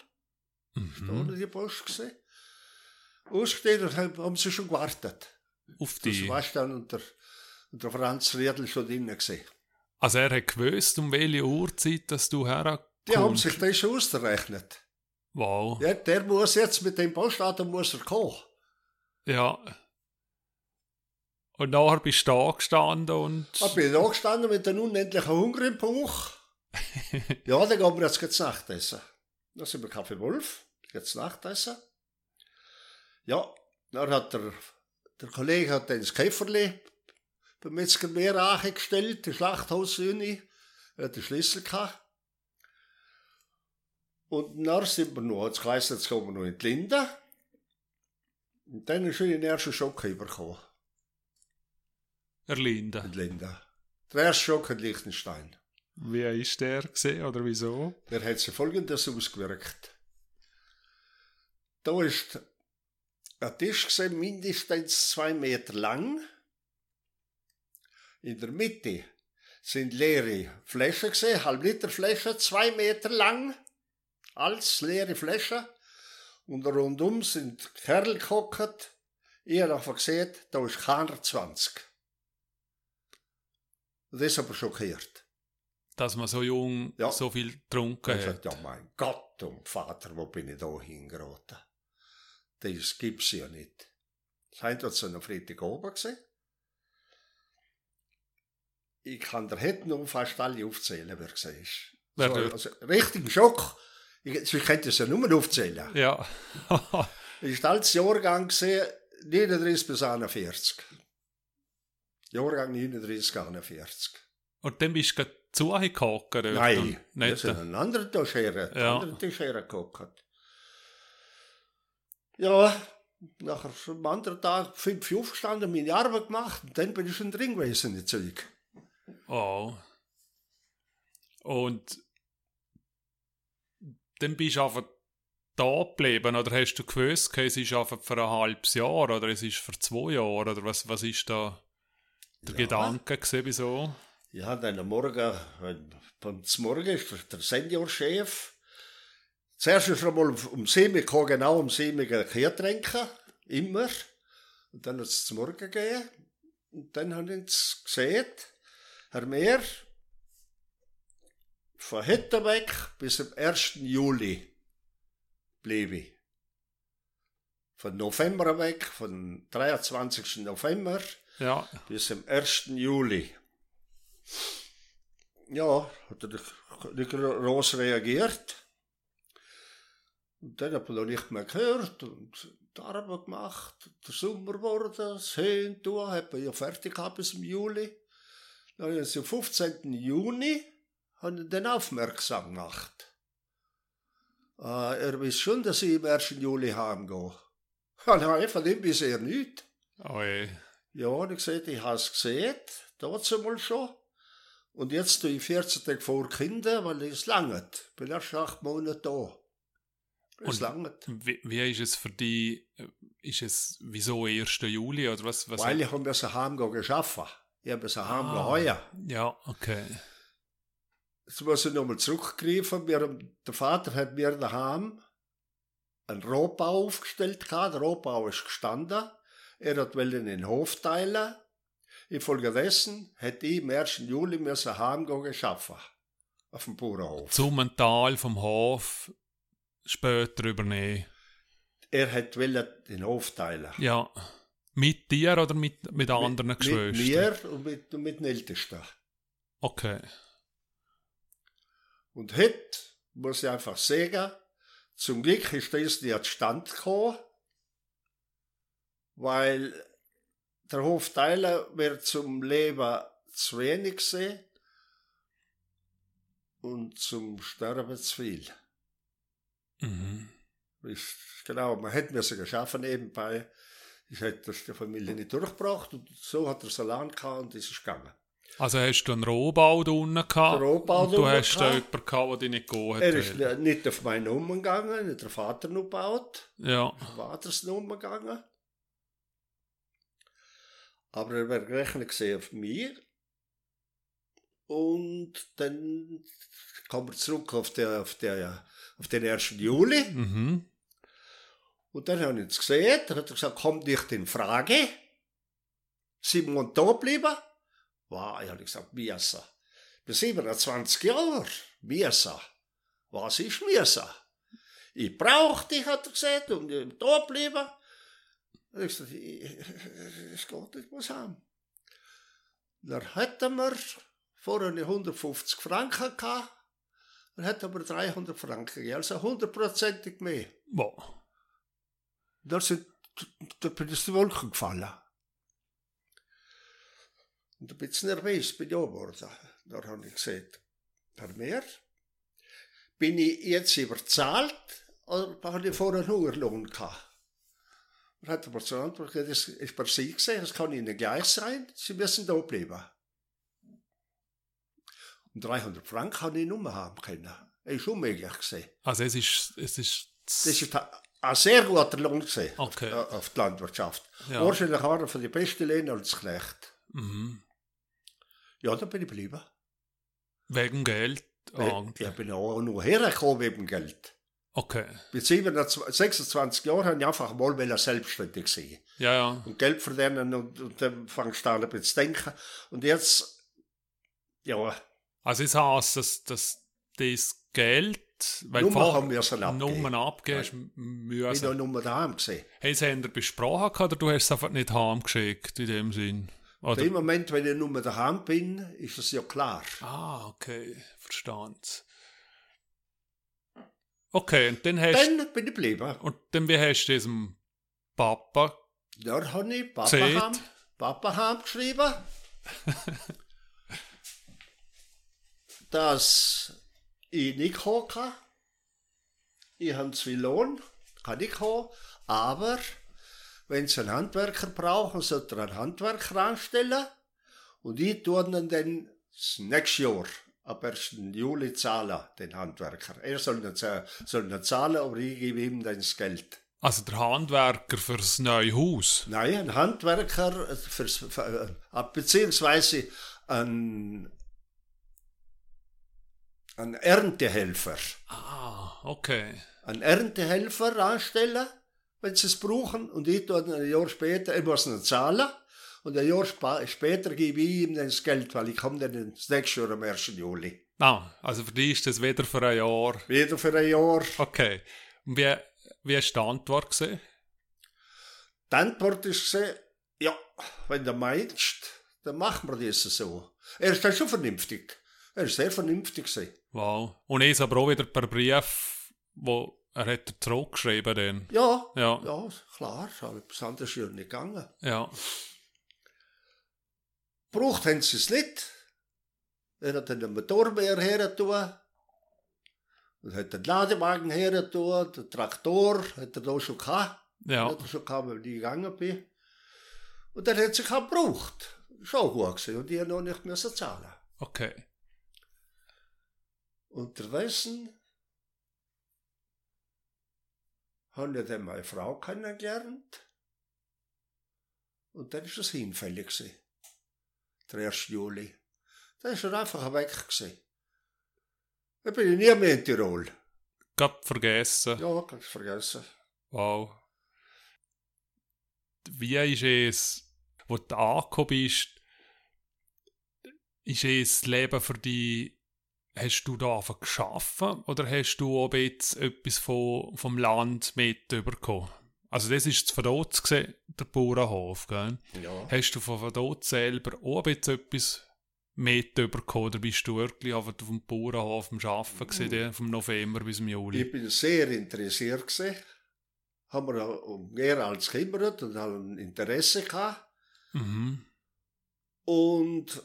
S2: Ist da unten die Post gesehen. Ausgestehen und haben, haben sie schon gewartet.
S1: Auf
S2: Das
S1: die.
S2: warst dann und der, und der Franz Riedl schon drinnen gesehen.
S1: Also er hat gewusst, um welche Uhrzeit dass du herkommst.
S2: Die haben sich das schon ausgerechnet.
S1: Wow.
S2: Ja, der muss jetzt mit dem Postauto muss er kommen.
S1: Ja. Und nachher bist du da gestanden und.
S2: Da bin ich da gestanden mit einem unendlichen Hunger im Bauch. ja, dann gehen wir jetzt gleich Nachtessen. Da sind wir Kaffee Wolf, jetzt Nachtessen. Ja, dann hat der, der Kollege hat dann das Käferli beim Metzger Meer angestellt, die Schlachthaussühne. Er hat den Schlüssel gehabt. Und dann sind wir noch, jetzt heisst, jetzt kommen wir noch in die Linde. Und dann ist schon den ersten Schock übergekommen.
S1: Erlinde.
S2: in Linda. Der erste Schock in Liechtenstein.
S1: Wie ist der gesehen oder wieso?
S2: Der hat sich folgendes ausgewirkt. Da ist ein Tisch gesehen, mindestens zwei Meter lang. In der Mitte sind leere Flaschen gesehen, halb Liter Flaschen, zwei Meter lang. Als leere Flaschen. Und rundum sind Kerl gehockt. Ich habe gesehen, da ist keiner 20. Und das ist aber schockiert.
S1: Dass man so jung
S2: Ja.
S1: so viel getrunken
S2: Ich
S1: hat.
S2: sagte, ja mein Gott und Vater, wo bin ich da hingeraten? Das gibt's ja nicht. Haben wir zu einem Freitag oben gesehen. Ich kann dir heute noch fast alle aufzählen, wer gesehen ist. So,
S1: dort?
S2: also, richtig Schock. Ich, ich könnte es ja nur aufzählen.
S1: Ja.
S2: Ich war als Jahrgang gesehen, 39 bis 41. Jahrgang 39, 41.
S1: und dann bist du dort
S2: Nein,
S1: Nicht?
S2: sind einen anderen Tisch her,
S1: Ja.
S2: anderen Tisch hergeguckt. Ja, nachher am anderen Tag fünf Uhr aufgestanden, meine Arbeit gemacht und dann bin ich schon drin gewesen, in Zeug.
S1: Oh. Und dann bist du einfach da geblieben oder hast du gewusst, es ist einfach für ein halbes Jahr oder es ist für zwei Jahre oder was, was ist da der
S2: Ja.
S1: Gedanke gewesen, wieso?
S2: Ja, dann am Morgen, beim Morgen ist der, Seniorchef. Zuerst ist er einmal um sieben gekommen, genau um sieben ein Bier trinken, immer. Und dann hat es zum Morgen gegeben. Und dann haben wir uns gesehen, Herr Mehr, von heute weg bis zum 1. Juli blieb ich. Von November weg, von 23. November
S1: Ja,
S2: bis zum 1. Juli. Ja, hat er nicht- groß reagiert. Und dann hat man noch nicht mehr gehört und die Arbeit gemacht. Der Sommer wurde, das Höhen tun, hat man ja fertig gehabt bis im Juli. Dann am 15. Juni haben ihn dann aufmerksam gemacht. Äh, er weiß schon, dass ich im 1. Juli heimgehe. Ja, nein, von dem bisher nichts.
S1: oi.
S2: Ja, und ich gesagt, ich habe es gesehen, dazu mal schon. Und jetzt tue ich 14 Tage vor Kinder, weil es langt. Bin erst acht Monate da. Es langt.
S1: Wie, wie ist es für dich, äh, ist es, wieso 1. Juli oder was? was
S2: Weil ich habe es heimgehen geschaffen. Ich habe es heimgehen
S1: Ah.
S2: heuer.
S1: ja, okay.
S2: Jetzt muss ich nochmal zurückgreifen. Wir, der Vater hat mir daheim einen Rohbau aufgestellt. gehabt. Der Rohbau ist gestanden. Er hat in den Hof teilen. Infolgedessen hätte ich am 1. Juli müssen heimgehen arbeiten. Auf dem Bauernhof.
S1: Zum Teil vom Hof später übernehmen.
S2: Er hat den Hof teilen.
S1: Ja. Mit dir oder mit, mit anderen
S2: mit,
S1: Geschwistern?
S2: Mit mir und mit, und mit den Ältesten.
S1: Okay.
S2: Und heute muss ich einfach sagen, zum Glück ist das nicht zustande gekommen, weil der Hofteiler wird zum Leben zu wenig sehen und zum Sterben zu viel.
S1: Mhm.
S2: Ist, genau, man hätte müssen geschaffen nebenbei. Ich hätte das der Familie nicht durchgebracht und so hat er Salan gehabt und ist gegangen.
S1: Also hast du einen Rohbau da unten gehabt?
S2: Den Rohbau
S1: und du hast da jemanden gehabt, der dich nicht gehen hat
S2: Er ist nicht auf meine Nummer gegangen, nicht der Vater noch gebaut.
S1: Ja.
S2: Vaters Nummer gegangen. Aber er wäre gerechnet gesehen auf mir. Und dann kommen wir zurück auf, der, auf, der, auf den 1. Juli.
S1: Mhm.
S2: Und dann habe ich es gesehen. Dann hat er gesagt, kommt nicht in Frage. Simon da bleiben. Wow, ich habe gesagt, Miesa. Bin 27 Jahre. Miesa. Was ist Miesa? Ich brauche dich, hat er gesagt, und ich da bleiben. Und ich sagte, es geht nicht was haben. Dann hätten wir vorher 150 Franken gehabt. Dann hätten wir 300 Franken gegeben, also hundertprozentig mehr.
S1: Wow.
S2: Da, sind, da bin ich die Wolken gefallen. Und ein bisschen nervös bin ich auch geworden. Da habe ich gesagt, per mehr. Bin ich jetzt überzahlt oder habe ich vorher einen Hungerlohn gehabt? Und hat er mir zur Antwort gegeben, das ist per Sie gesehen, das kann Ihnen gleich sein, Sie müssen da bleiben. Und 300 Franken kann ich nicht mehr haben können. Das ist unmöglich gesehen.
S1: Also es ist, es ist
S2: Das ist ein sehr guter Lohn gesehen
S1: Okay.
S2: auf, auf die Landwirtschaft.
S1: Ja.
S2: Wahrscheinlich war er von den besten Löhnen als Knecht.
S1: mhm.
S2: Ja, da bin ich geblieben.
S1: wegen Geld.
S2: Weil Ich bin auch noch hergekommen wegen Geld.
S1: Okay.
S2: Mit 27, 26 Jahren habe ich einfach mal wollen selbstständig sein.
S1: Ja, ja.
S2: Und Geld verdienen und, und dann fangst du an ein bisschen zu denken. Und jetzt, ja,
S1: Also es heisst, dass, dass das Geld, weil
S2: Nummer haben wir es abgeben.
S1: Nummern abgeben hast
S2: ich bin
S1: müssen.
S2: noch nur daheim gesehen.
S1: Hey, sie haben besprochen gehabt, oder du hast es einfach nicht heimgeschickt, in dem Sinn? Oder?
S2: Im Moment, wenn ich nur daheim bin, ist das ja klar.
S1: Ah, okay, verstand. Okay, und dann hast
S2: Dann bin ich geblieben.
S1: und dann wie hast du diesem Papa
S2: Da habe ich Papa
S1: Seht.
S2: heim, Papa heim geschrieben, dass ich nicht kommen kann. Ich habe zu viel Lohn, kann ich kommen, aber wenn sie einen Handwerker brauchen, sollte er einen Handwerker anstellen und ich tue ihn dann das nächste Jahr, ab 1. Juli zahlen, den Handwerker. Er soll ihn, za- soll ihn zahlen, aber ich gebe ihm dann das Geld.
S1: Also der Handwerker fürs neue Haus.
S2: Nein, ein Handwerker, äh, fürs, für, äh, beziehungsweise ein, ein Erntehelfer.
S1: Ah, okay.
S2: Ein Erntehelfer anstellen, wenn sie es brauchen, und ich tue dann ein Jahr später, ich muss ihn zahlen, und ein Jahr spa später gebe ich ihm dann das Geld, weil ich komme dann das nächste Jahr am 1. Juli.
S1: Ah, also für dich ist das wieder für ein Jahr.
S2: Wieder für ein Jahr.
S1: Okay. Und wie, wie war die Antwort? Gewesen?
S2: Die Antwort ist gewesen, ja, wenn du meinst, dann machen wir das so. Er ist dann schon vernünftig. Er ist sehr vernünftig gewesen.
S1: Wow. Und ich aber auch wieder per Brief, wo er hat zurückgeschrieben dann.
S2: Ja,
S1: Ja.
S2: ja, klar, aber etwas anderes ist ja nicht gegangen.
S1: Ja.
S2: Braucht haben sie es nicht. Er hat dann den Motormäher hergetan. Und hat den Ladewagen hergetan, den Traktor hat er da schon gehabt.
S1: Ja.
S2: Hat er schon gehabt, weil ich gegangen bin. Und dann hat sich auch gebraucht. Schon gut gewesen. Und ich habe noch nicht müssen zahlen.
S1: Okay.
S2: Unterdessen habe ich dann meine Frau kennengelernt. Und dann ist es hinfällig gewesen. Der 1. Juli. Dann ist er einfach weg gewesen. Dann bin ich nie mehr in Tirol.
S1: Gab vergessen.
S2: Ja, ganz vergessen.
S1: Wow. Wie ist es, wo du angekommen bist, ist das Leben für dich, hast du da einfach geschaffen oder hast du auch jetzt etwas vom Land mitbekommen? Also das ist von dort gesehen, der Bauernhof, gell?
S2: Ja.
S1: Hast du von dort selber auch ein bisschen etwas mitbekommen oder bist du wirklich auf dem Bauernhof am Arbeiten gewesen, vom November bis Juli?
S2: Ich bin sehr interessiert gewesen. Haben wir auch mehr als gekümmert und haben Interesse gehabt.
S1: Mhm.
S2: Und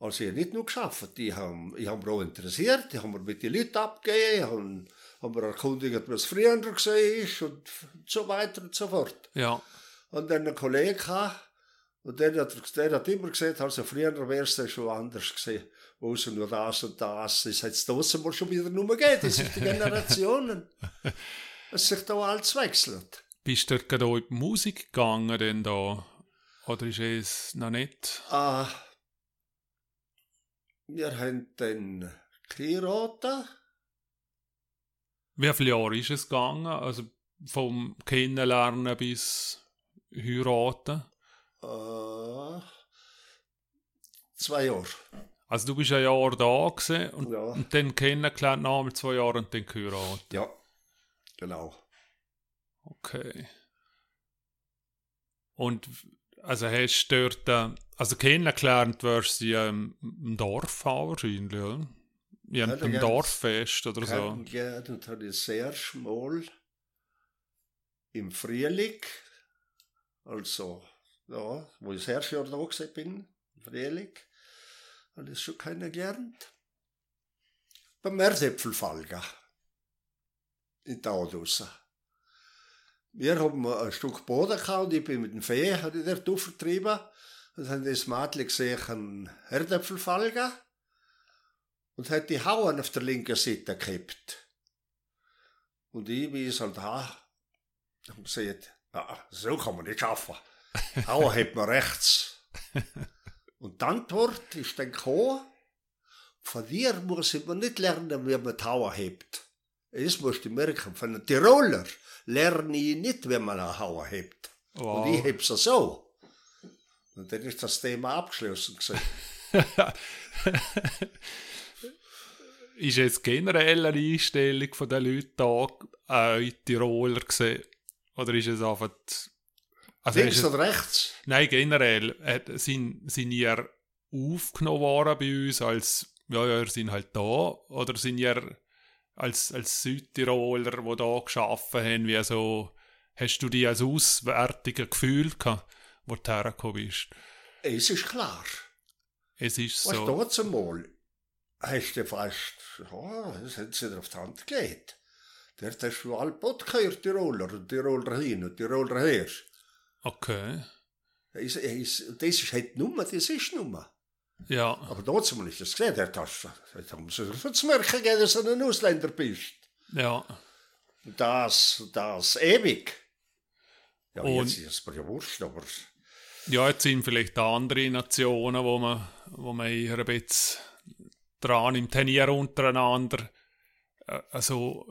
S2: also ich habe nicht nur geschafft, ich habe ich hab mich auch interessiert, ich habe mir mit den Leuten abgegeben, haben, mir erkundigt, was früher war und so weiter und so fort.
S1: Ja,
S2: Und dann einen Kollegen gehabt, und der hat, der hat immer gesagt, also früher wär's dann schon anders gesehen. Wo es nur das und das, das hat es trotzdem mal schon wieder nur geht. Das sind die Generationen. Es sich da alles wechselt.
S1: bist du gerade auch in die Musik gegangen denn da? Oder ist es noch nicht?
S2: Ah, wir haben den Kliraten,
S1: Wie viele Jahre ist es gegangen? Also vom Kennenlernen bis Heiraten?
S2: äh, zwei Jahre.
S1: Also du bist ein Jahr da gewesen und,
S2: Ja.
S1: und dann kennengelernt, nach zwei Jahren und dann geheiratet.
S2: Ja, genau.
S1: Okay. Und also hast du dort, äh, also kennengelernt wirst du im, im Dorf auch wahrscheinlich, oder? Ja,
S2: Ja,
S1: im Dorffest oder so.
S2: Kennengelernt und habe ich das erste Mal im Frühling, also ja, wo ich das erste Jahr da gewesen bin, im Frühling, habe ich es schon kennengelernt. Beim Erdäpfelfalger in Taudussen. Wir haben ein Stück Boden gehabt und ich bin mit dem Fee habe ich dort aufgetrieben und haben das Mädchen gesehen, einen Erdäpfelfalger und hat die Hauen auf der linken Seite gekippt. Und ich bin so da und gesagt, ah, so kann man nicht schaffen. Hauen hat man rechts. Und die Antwort ist dann gekommen, von dir muss ich mir nicht lernen, wie man die Hauen hebt. Das musst du merken, von einem Tiroler lerne ich nicht, wie man eine Hauen hebt.
S1: Wow.
S2: Und ich heb sie so. Und dann ist das Thema abgeschlossen gewesen.
S1: Ist jetzt generell eine Einstellung von den Leuten da äh, in Tiroler gesehen? Oder ist es einfach... Also
S2: Links oder rechts?
S1: nein, generell äh, sind, sind ihr aufgenommen worden bei uns als, ja, ja, ihr sind halt da, oder sind ihr als, als Südtiroler, die da geschaffen haben, wie so, hast du die als auswärtige Gefühl gehabt, wo du hergekommen bist?
S2: Es ist klar.
S1: Es ist
S2: Was
S1: so.
S2: so. dort einmal hast du fast, ja, das hat sie dir auf die Hand gelegt. Dort hast du alle gehört, Tiroler, und Tiroler hin und Tiroler her.
S1: Okay.
S2: Das ist, das ist halt Nummer, das ist Nummer.
S1: Ja.
S2: Aber dort mal ist das gesehen, dort hast du, haben sie zu merken gegeben, dass du ein Ausländer bist.
S1: Ja.
S2: Und das, das ewig. Ja,
S1: Und-
S2: jetzt ist es mir ja wurscht, aber
S1: Ja, jetzt sind vielleicht andere Nationen, wo man, wo man eher ein bisschen dran im Turnier untereinander. Also,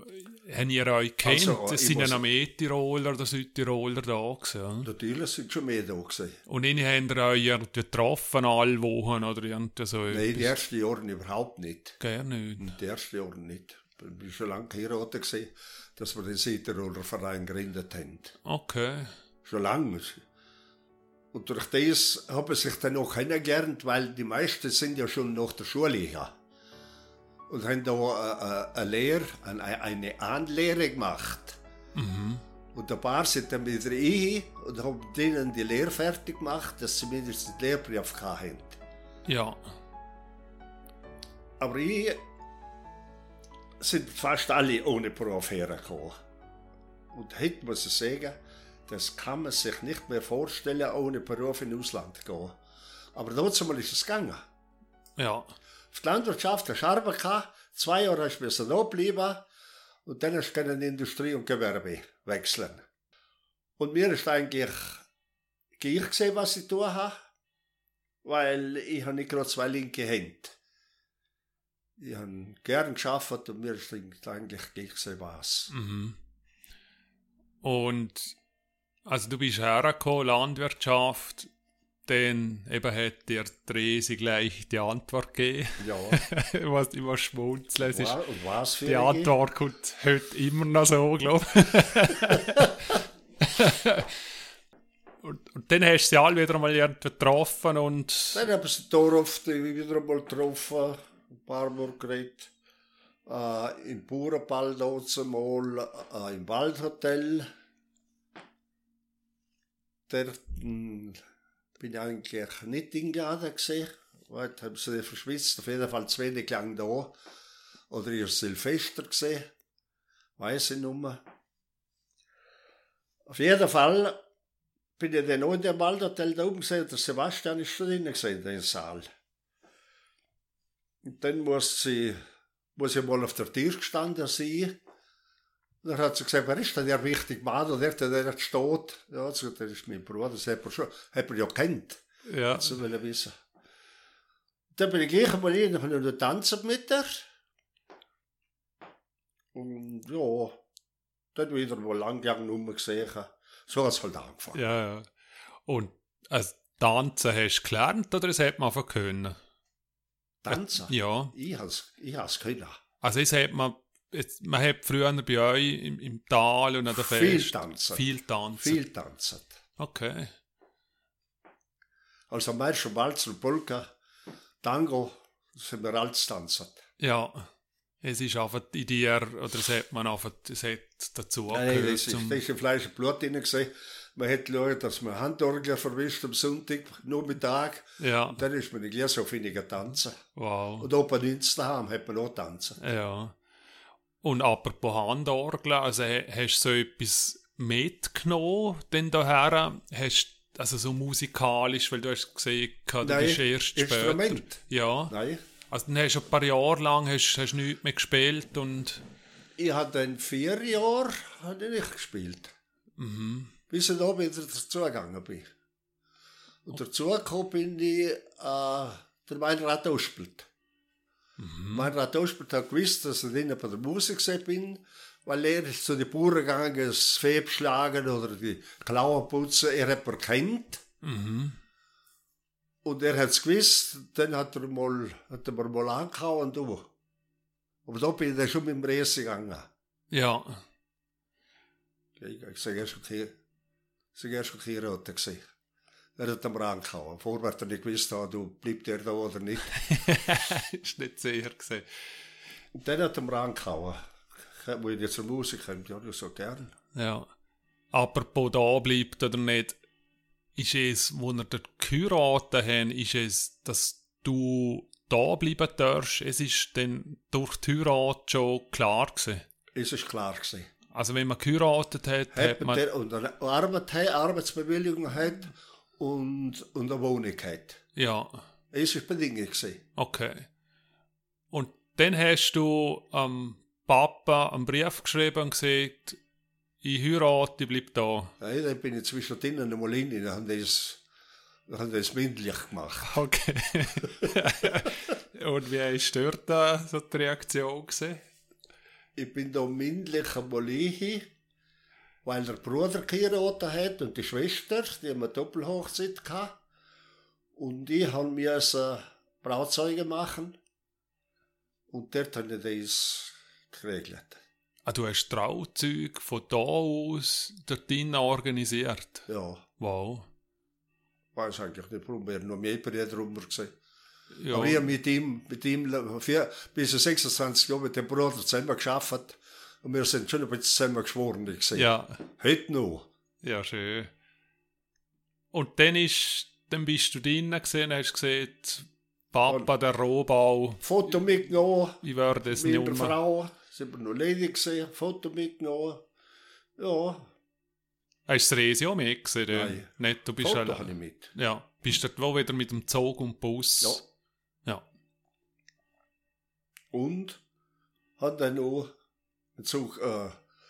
S1: haben ihr euch kennt?
S2: Also,
S1: es sind ja noch mehr Tiroler oder Südtiroler da gewesen.
S2: natürlich sind schon mehr da gewesen.
S1: Und ihnen haben ihr euch irgendwie getroffen, alle Wochen oder irgendwie so
S2: Nein, die ersten Jahre überhaupt nicht.
S1: Gerne nicht.
S2: Die ersten Jahre nicht. Ich bin schon lange geheiratet gewesen, dass wir den Südtiroler Verein gegründet haben.
S1: Okay.
S2: Schon lange. Und durch das haben sie sich dann auch kennengelernt, weil die meisten sind ja schon nach der Schule hier. Und haben da eine, eine Lehre, eine, Anlehre gemacht. Und ein paar sind dann wieder ich und haben denen die Lehre fertig gemacht, dass sie mindestens den Lehrbrief hatten.
S1: Ja.
S2: Aber ich sind fast alle ohne Beruf hergekommen. Und heute muss ich sagen, das kann man sich nicht mehr vorstellen, ohne Beruf in Ausland zu gehen. Aber trotzdem ist es gegangen.
S1: Ja.
S2: Auf die Landwirtschaft du Arbeit gehabt, zwei Jahre hast du müssen bleiben und dann hast du in Industrie und Gewerbe wechseln. Und mir ist eigentlich gleich gesehen, was ich tun habe, weil ich habe nicht gerade zwei linke Hände. Ich habe gern geschafft und mir ist eigentlich gleich gesehen, was.
S1: Mhm. Und also du bist hergekommen, Landwirtschaft, dann eben hat dir Resi gleich die Antwort gegeben.
S2: Ja.
S1: was immer schmunzeln. Es ist,
S2: was für
S1: die? Antwort kommt heute immer noch so, glaube ich. und, und dann hast du sie alle wieder mal irgendwie getroffen und
S2: Dann haben sie Dorf wieder einmal getroffen, ein paar Mal geredet. Äh, Im Bauernball dort mal, äh, im Waldhotel. Dort hm, bin ich eigentlich nicht hingeladen gesehen. Heute haben sie verschwitzt, auf jeden Fall zu wenig lang da. Oder ihr Silvester gesehen. Weiß ich nicht mehr. Auf jeden Fall bin ich dann auch in dem Waldhotel da oben gesehen, der Sebastian ist da drinnen gesehen, in den Saal. Und dann muss sie, muss ich mal auf der Tür gestanden sein. Dann hat sie gesagt, wer ist denn der wichtige Mann, und der, der dort steht? Ja, so, das ist mein Bruder, das hat er schon, hat er ja kennt,
S1: ja,
S2: so will er wissen. Dann bin ich gleich einmal hin habe tanzen mit ihr. Und ja, dann wieder mal lang lang Nummer gesehen. So hat es halt angefangen.
S1: ja, ja. Und also, tanzen hast du gelernt oder das hat man einfach können?
S2: Tanzen?
S1: Ja,
S2: Ich has, ich has können.
S1: also es hat man, jetzt, man hat früher bei euch im, im Tal und an der
S2: Viel
S1: Fest
S2: tanzen.
S1: viel tanzen.
S2: Viel tanzen.
S1: Okay.
S2: Also am meisten Walzer, Polka, Tango, sind wir alles tanzen.
S1: Ja, es ist einfach in dir, oder es hat man einfach, es hat dazu
S2: Nein,
S1: gehört
S2: das ist, ist im Fleisch und Blut drin gesehen. Man hat geschaut, dass man Handorgel verwischt am Sonntag, nur Mittag.
S1: ja,
S2: Und dann ist man nicht gleich so weniger tanzen.
S1: wow,
S2: Und oben ins daheim hat man auch tanzen.
S1: ja. Und apropos Handorgel, also hast du so etwas mitgenommen, denn daher, hast also so musikalisch, weil du hast gesehen, du
S2: Nein,
S1: bist erst später.
S2: Instrument.
S1: Ja,
S2: Nein.
S1: also dann hast du ein paar Jahre lang hast, hast nichts mehr gespielt und,
S2: Ich habe dann vier Jahre habe ich nicht gespielt.
S1: mhm,
S2: bis ich da wieder dazugegangen bin. Und dazugekommen bin ich äh, der Meinrad Ospelt. Meinrad Ospelt hat gewusst, dass ich nicht bei der Musik bin, weil er ist zu den Bauern gegangen, das Vieh beschlagen oder die Klauen putzen, er hat mir kennt.
S1: mhm,
S2: Und er hat es gewusst, dann hat er, mal, hat er mir mal angehauen, du. Aber da bin ich dann schon mit dem Resi gegangen.
S1: ja,
S2: Ich, sage erst okay, ich sage erst okay, Rote gesehen. Er hat ihm angehauen. Vorher hat er nicht gewusst, ah, du bleibt er da oder nicht.
S1: ist nicht sehr gesehen.
S2: Und dann hat er mir angehauen. Wo ich jetzt zur Musik komme, ja, das so gern.
S1: Ja. Apropos da bleibt oder nicht, ist es, wo wir dort geheiratet haben, ist es, dass du da bleiben darfst. Es ist dann durch die Heirat schon klar gewesen.
S2: Es ist klar gewesen.
S1: Also wenn man geheiratet hat,
S2: Hat
S1: hat
S2: man der, und eine Arbeit Arbeitsbewilligung hat und, und eine Wohnung hat.
S1: ja,
S2: Es ist Bedingung gewesen.
S1: okay. Und dann hast du am Papa einen Brief geschrieben und gesagt, ich heirate, ich bleib da.
S2: Ja, dann bin ich zwischendrin einmal hin, dann haben die das, dann haben das mündlich gemacht.
S1: Okay. und wie ist dort äh, so die Reaktion gewesen?
S2: Ich bin da mündlich einmal hin, weil der Bruder geheiratet hat und die Schwester, die haben eine Doppelhochzeit gehabt. Und ich habe mir eine Brauzeuge machen. Und dort habe ich das geregelt.
S1: Ah, du hast Trauzeug von da aus dorthin organisiert.
S2: Ja,
S1: Wow.
S2: weiß eigentlich nicht, warum er noch mehr Brüder drüber gesehen.
S1: Ja,
S2: Aber ich habe mit ihm, mit ihm vier, bis zu 26 Jahre mit dem Bruder zusammen geschafft. Und wir sind schon ein bisschen zusammen geschworen gewesen.
S1: ja,
S2: Heute noch.
S1: ja, schön. Und dann, ist, dann bist du drinnen gesehen hast gesehen, Papa, der Rohbau,
S2: Foto mitgenommen.
S1: ich werde es
S2: mit
S1: nicht
S2: der
S1: mehr.
S2: Frau, sind wir noch ledig gesehen, Foto mitgenommen. Ja,
S1: Hast du das Resi auch mitgesehen?
S2: Nein.
S1: Nicht, du bist
S2: Foto
S1: allein.
S2: habe ich mit.
S1: Ja, bist dort wo wieder mit dem Zug und Bus?
S2: Ja.
S1: Ja.
S2: Und hat dann noch einen Zug, äh,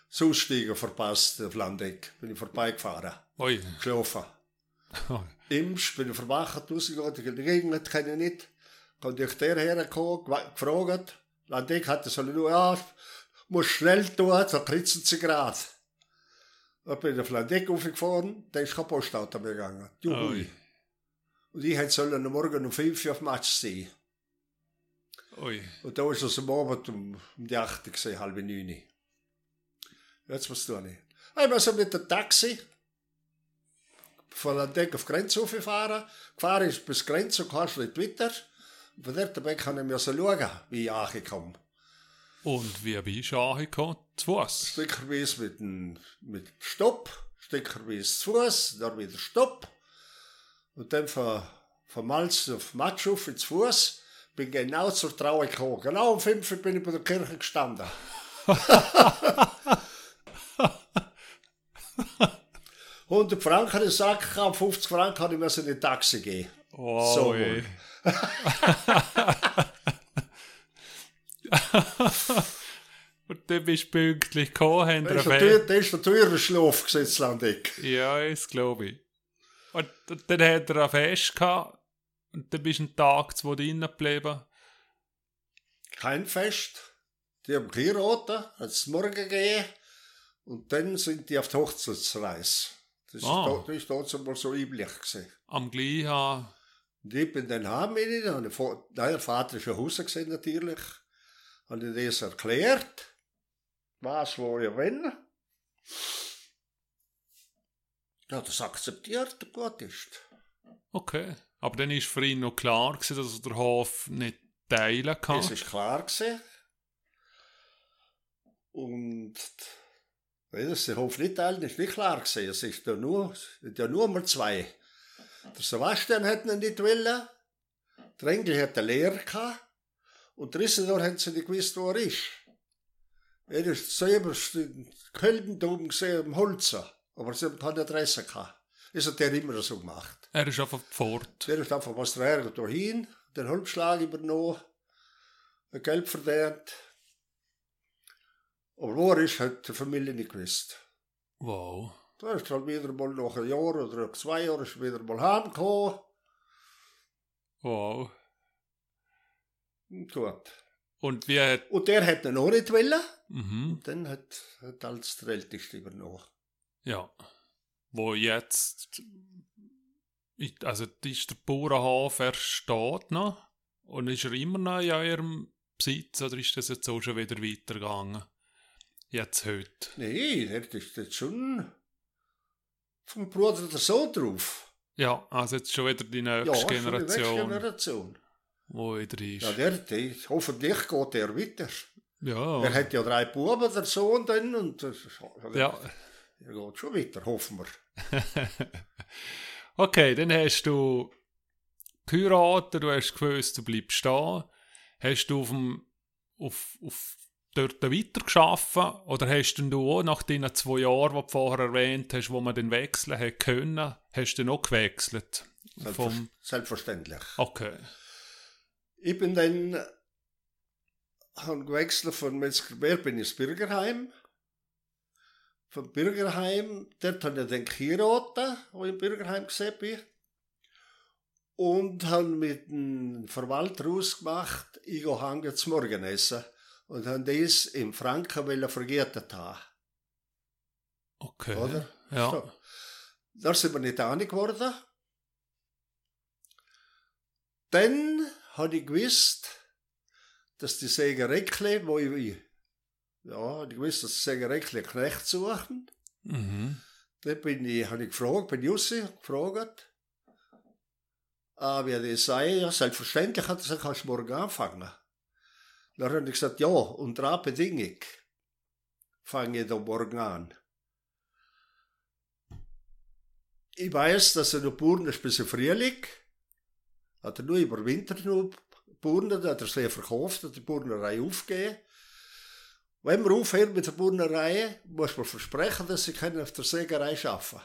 S2: Zusteiger verpasst auf Landeck. Bin ich vorbeigefahren,
S1: Ui.
S2: geschlafen. Imst bin ich verwacht, rausgegangen, die Gegend kenne ich nicht. Kommt ich der hergekommen, gefragt. Landeck hatte so nur, ja, muss schnell tun, so kritzen sie grad. Dann bin ich auf Landeck aufgefahren, da ist kein Postauto mehr gegangen. Juhui.
S1: Ui.
S2: Und ich hätte sollen am Morgen um 5 Uhr auf Match sein.
S1: Ui.
S2: Und da ist es am Abend um, um die 8 gesehen, halb 9. Jetzt was tun ich. Ich muss mit dem Taxi von Landeck auf Grenze fahren. Gefahren ist bis Grenze und kannst nicht weiter. Und von dort weg kann ich mir so schauen, wie ich angekommen
S1: Und wie bist du angekommen? Zu Fuß?
S2: Stückerweise mit dem mit Stopp, stückerweise zu Fuß, dann wieder Stopp. Und dann von, von Malz auf Matschuf ins Fuß. Bin genau zur Trauer gekommen. Genau um 5 Uhr bin ich bei der Kirche gestanden. 100 Franken den Sack gehabt, 50 Franken habe ich mir in die Taxi geben.
S1: Oh,
S2: So
S1: ui. Und dann bist du pünktlich gekommen,
S2: Das ist
S1: dir
S2: der,
S1: eine
S2: ist der teure Schlaf gesetzt, Landeck.
S1: Ja, das glaube ich. Und dann hat er ein Fest gehabt. Und dann bist du einen Tag, zwei drinnen geblieben.
S2: Kein Fest. Die haben geheiratet, hat es morgen gegeben. Und dann sind die auf die Hochzeitsreise. Das ist,
S1: Ah.
S2: da, das ist mal so üblich gewesen.
S1: Am gleichen.
S2: Und ich bin dann heim mit ihnen. und der Nein, der Vater ist schon Hause gesehen, natürlich. Habe ich das erklärt. Was, wo ich wenn. Ja, das akzeptiert, gut ist.
S1: Okay. Aber dann war für ihn noch klar, gewesen, dass er den Hof nicht teilen kann.
S2: Das ist klar gewesen. Und weil das der Hof nicht teilen, ist nicht klar gewesen. Es ist ja nur, es ja nur mal zwei. Der Sebastian hat ihn nicht wollen. Der Engel hat eine Lehre gehabt. Und der Isidor hat sie nicht gewusst, wo er ist. Er ist selber in Köln oben gesehen, am Holzer. Aber sie haben keine Adresse gehabt. Das hat der immer so gemacht.
S1: Er ist einfach fort.
S2: Der ist einfach was der Ärger dahin, den Halbschlag übernommen, Geld verdient. Aber wo er ist, hat die Familie nicht gewusst.
S1: Wow.
S2: Da ist halt wieder mal nach einem Jahr oder zwei Jahren ist er wieder mal heimgekommen.
S1: Wow.
S2: Und gut.
S1: Und wie hat.
S2: Und der hat auch nicht wollen.
S1: Mhm.
S2: Dann hat, hat als der Älteste übernommen.
S1: Ja. Wo jetzt. Also, ist der Bauernhof, er steht noch. Und ist er immer noch in eurem Besitz oder ist das jetzt auch schon wieder weitergegangen? Jetzt heute.
S2: Nee, der ist jetzt schon vom Bruder der Sohn drauf.
S1: Ja, also jetzt schon wieder die nächste
S2: Ja, schon die nächste
S1: Generation,
S2: Generation.
S1: wo wieder ist.
S2: Ja, der, der, hoffentlich geht der weiter.
S1: Ja,
S2: Er hat ja drei Buben, der Sohn dann, und
S1: ja.
S2: Er geht schon weiter, hoffen wir.
S1: Okay, dann hast du geheiratet, du hast gewusst, du bleibst stehen. Hast du auf dem, auf, auf dort weiter geschaffen oder hast denn du auch nach den zwei Jahren, die du vorher erwähnt hast, wo man den wechseln hat können, hast du noch gewechselt? Vom,
S2: Selbstverständlich.
S1: okay.
S2: Ich bin dann habe gewechselt von Metzgerberg bin ins Bürgerheim. Vom Bürgerheim, dort habe ich dann geheiratet, wo ich im Bürgerheim gesehen bin. Und habe mit dem Verwalter ausgemacht, ich gehe hangen zum Morgenessen. Und habe das im Franken vergeten haben.
S1: Okay.
S2: Oder?
S1: Ja.
S2: So. Da sind wir nicht einig geworden. Dann habe ich gewusst, dass die Sägereckle, wo ich, ja, ich gewusst, dass die Sägereckle Knecht suchen.
S1: Mhm.
S2: Dann bin ich, habe ich gefragt, bin Jussi gefragt, ah, wie das sei. Ja, selbstverständlich hat er gesagt, kannst du morgen anfangen. Dann habe ich gesagt, ja, unter einer Bedingung fange ich da morgen an. Ich weiß, dass er noch Burnen ist bis Frühling. Hat er nur über Winter noch Burnen, hat er sehr verkauft, hat die Burnerei aufgegeben. Wenn wir aufhören mit der Burnerei, muss man versprechen, dass sie können auf der Sägerei arbeiten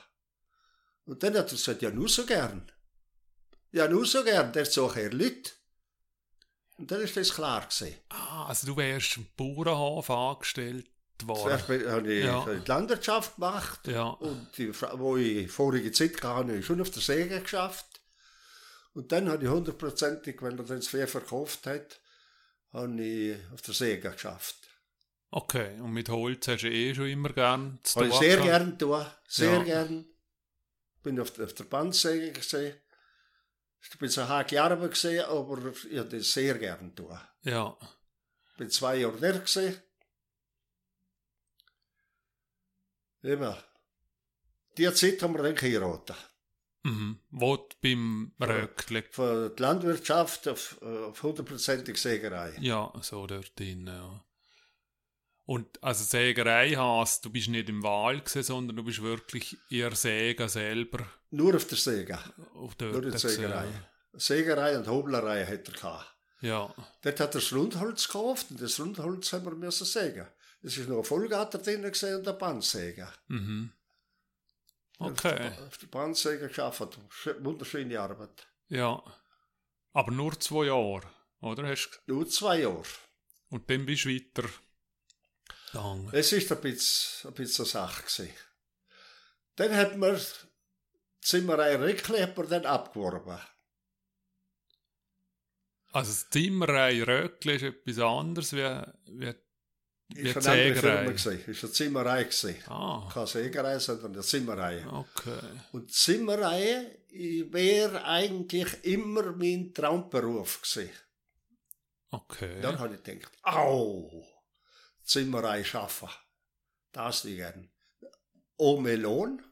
S2: Und dann hat er gesagt, ja, nur so gern. Ja, nur so gern, der sucht er Leute. Und dann ist das klar gewesen.
S1: Ah, also du wärst im Bauernhof angestellt worden.
S2: Zuerst habe ich
S1: Ja.
S2: die Landwirtschaft gemacht.
S1: Ja.
S2: Und die, wo ich vorige Zeit hatte, habe ich schon auf der Säge geschafft. Und dann habe ich hundertprozentig, wenn er dann das Vieh verkauft hat, habe ich auf der Säge geschafft.
S1: Okay, und mit Holz hast du eh schon immer gern zu
S2: ich
S1: tun
S2: sehr gern tun, sehr
S1: Ja.
S2: gern. Bin auf, der- auf der Bandsäge gesehen. Ich bin so harte Arbeit gesehen, aber ich habe das sehr gern tun.
S1: Ja.
S2: Bin zwei Jahre der gesehen. Immer. Die Zeit haben wir dann geheiratet.
S1: Mhm. Wo beim Röckli.
S2: Von der Landwirtschaft auf, äh, auf hundertprozentig Sägerei.
S1: Ja, so dort drin, ja. Und also Sägerei hast, du bist nicht im Wahl gewesen, sondern du bist wirklich ihr Säger selber
S2: Nur auf der Säge.
S1: auf dort
S2: Nur die
S1: gewesen.
S2: Sägerei. Sägerei und Hoblerei hat er gehabt.
S1: Ja.
S2: Dort hat er das Rundholz gekauft und das Rundholz haben wir müssen sägen. Es ist noch ein Vollgatter drin gewesen und ein Bandsäger.
S1: Mhm. Okay.
S2: der- Auf der Bandsäger geschafft. Sch- Wunderschöne Arbeit.
S1: Ja. Aber nur zwei Jahre, oder? Hast du-
S2: Nur zwei Jahre.
S1: Und dann bist du weiter gegangen.
S2: Es ist ein bisschen, ein bisschen eine Sache gewesen. Dann hat man die Zimmerei Rickli hat man dann abgeworben.
S1: Also das Zimmerei Röckli ist etwas anderes wie, wie, wie
S2: Ist eine andere Firma gewesen. Ist eine Zimmerei gewesen.
S1: Ah,
S2: Keine Sägerei, sondern eine Zimmerei.
S1: okay.
S2: Und Zimmerei wäre eigentlich immer mein Traumberuf gewesen.
S1: Okay.
S2: Dann habe ich gedacht, au, Zimmerei schaffen. Das nicht gern. Oh, Melon.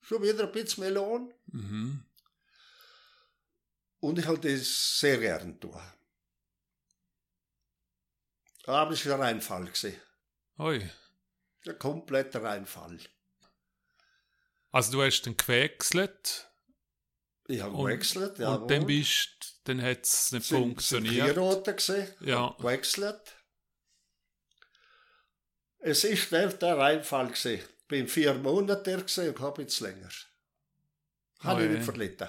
S2: Schon wieder ein bisschen Melon.
S1: Mhm.
S2: Und ich habe das sehr gern tun. Aber es war ein Reinfall.
S1: Ui.
S2: Ein kompletter Reinfall.
S1: Also du hast dann gewechselt
S2: Ich habe
S1: Und-
S2: gewechselt.
S1: und dann bist, dann hat es nicht funktioniert.
S2: Vier gesehen.
S1: Ja.
S2: Gewechselt. Es ist der, der Reinfall gewesen. Ich bin vier Monate gewesen und habe jetzt länger. Habe ich
S1: Ui.
S2: nicht verlitten.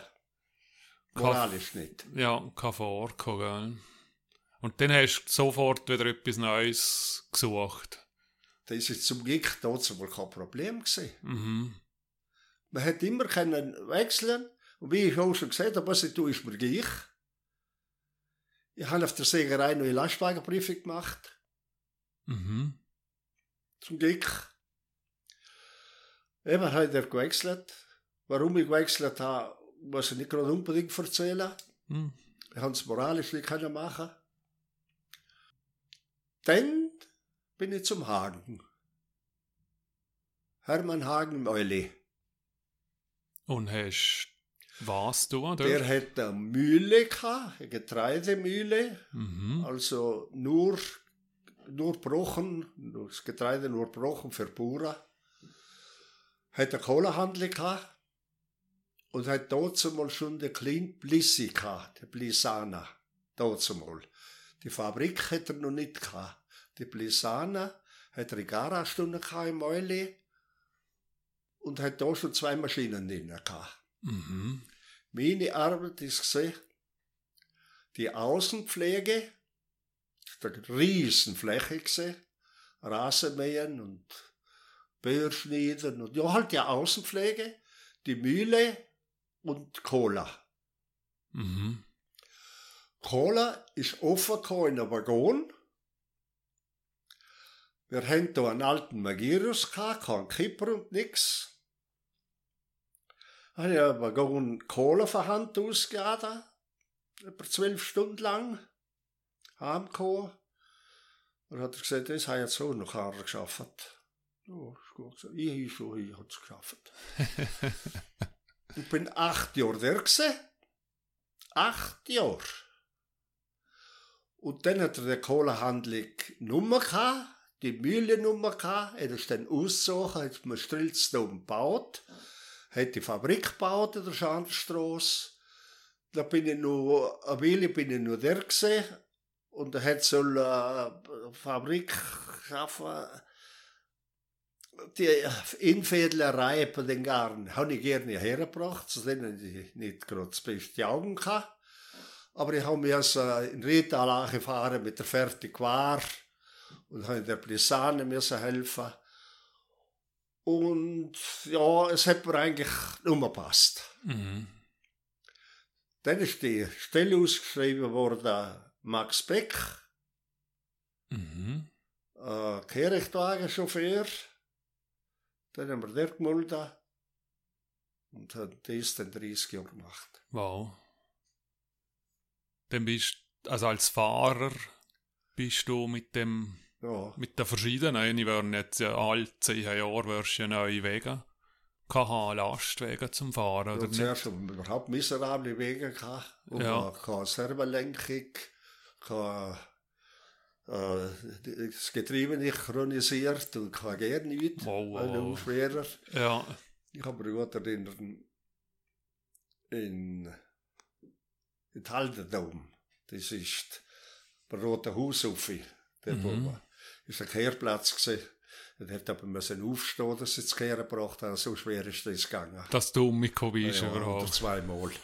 S1: Kaff-
S2: Moralisch nicht.
S1: Ja, kann vorkommen, gell? Und dann hast du sofort wieder etwas Neues gesucht.
S2: Das ist zum Glück trotzdem wohl kein Problem gewesen.
S1: Mhm.
S2: Man hat immer können wechseln. Und wie ich auch schon gesagt habe, was ich tue, ist mir gleich. Ich habe auf der Sägerei eine Lastwagenprüfung gemacht.
S1: Mhm.
S2: Zum Glück. Eben hat er gewechselt. Warum ich gewechselt habe, muss ich nicht gerade unbedingt erzählen.
S1: Mhm.
S2: Ich habe es moralisch nicht können machen. Dann bin ich zum Hagen. Hermann Hagen im Euli.
S1: Und hast was du?
S2: Der hat eine Mühle gehabt, eine Getreidemühle.
S1: mhm.
S2: Also nur, nur Brochen, nur das Getreide nur Brochen für Bauern. Hat eine Kohlehandel gehabt. Und hat dort mal schon den kleinen Blissi gehabt, der Blisana. Dort mal. Die Fabrik hat er noch nicht gehabt. Die Blisana hat in Garastunde gehabt im Euli. Und hat da schon zwei Maschinen drin gehabt.
S1: Mhm.
S2: Meine Arbeit ist gesehen, die Außenpflege, eine Riesenfläche gesehen, Rasenmähen und Börschneiden und ja, halt die Außenpflege, die Mühle und Cola.
S1: Mhm.
S2: Cola ist offen in einem Waggon. Wir haben hier einen alten Magirus gehabt, keinen Kipper und nix. Habe ich einen Waggon Cola von Hand ausgeladen, etwa zwölf Stunden lang, heimgekommen. Dann hat er gesagt, das habe ich jetzt auch noch einer geschafft. Ja, ist gut. Ich habe schon, ich habe es geschafft. ich bin acht Jahre der gewesen. Acht Jahre. Und dann hat er die Kohlehandlung Nummer gehabt, die Mühlennummer gehabt, er ist dann ausgezogen, hat man Strilzdom gebaut, hat die Fabrik gebaut in der Schanderstrasse. Da bin ich noch, eine Weile bin ich noch der gewesen, und er hat so eine Fabrik geschaffen, die Infädlerei bei den Garn habe ich gerne hergebracht, zu denen ich nicht gerade das beste Augen hatte. Aber ich habe mich also in Rital angefahren mit der fertigen Ware und habe der Blisane müssen helfen. Und ja, es hat mir eigentlich nur gepasst.
S1: Mhm.
S2: Dann ist die Stelle ausgeschrieben worden, Max Beck,
S1: Mhm.
S2: äh, Kehrichtwagenchauffeur. Dann haben wir den gemeldet und hat das dann 30 Jahre gemacht.
S1: Wow. Dann bist also als Fahrer bist du mit dem
S2: Ja,
S1: mit den verschiedenen, ich werden jetzt ja alle zehn Jahre wirst du ja neue Wege haben, Lastwege zum Fahren, oder nicht?
S2: zuerst haben wir überhaupt miserable Wege gehabt. Und
S1: Ja.
S2: ja. keine Servolenkung, keine, äh, das Getriebe nicht chronisiert und kein gar nichts.
S1: Wow, wow,
S2: Ein schwerer.
S1: Ja,
S2: Ich habe mich gut erinnern, in, in Haldendom, das ist bei Roten Haus auf, der
S1: Mhm.
S2: mhm. ist ein Kehrplatz gewesen. Und hat aber müssen aufstehen, dass sie das Kehren gebracht haben, so schwer ist das gegangen.
S1: dass du umgekommen bist
S2: Ja, oder
S1: überhaupt.
S2: zweimal.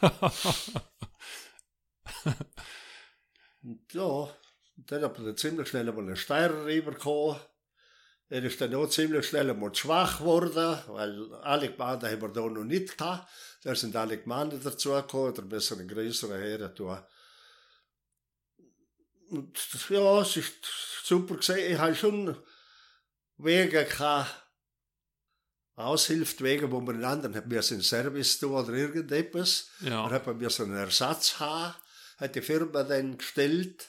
S2: Und ja, dann hat man ziemlich schnell mal einen Steirer rübergekommen. Er ist dann auch ziemlich schnell mal schwach geworden, weil alle Gemeinden haben wir da noch nicht gehabt. Da sind alle Gemeinden dazugekommen, oder besser einen größeren Herren tun. Und ja, es ist super gesehen. Ich habe schon Wege gehabt, Aushilftwege, wo man einen anderen hat mir einen Service tun oder irgendetwas.
S1: Ja,
S2: Dann hat man mir so einen Ersatz haben, hat die Firma dann gestellt,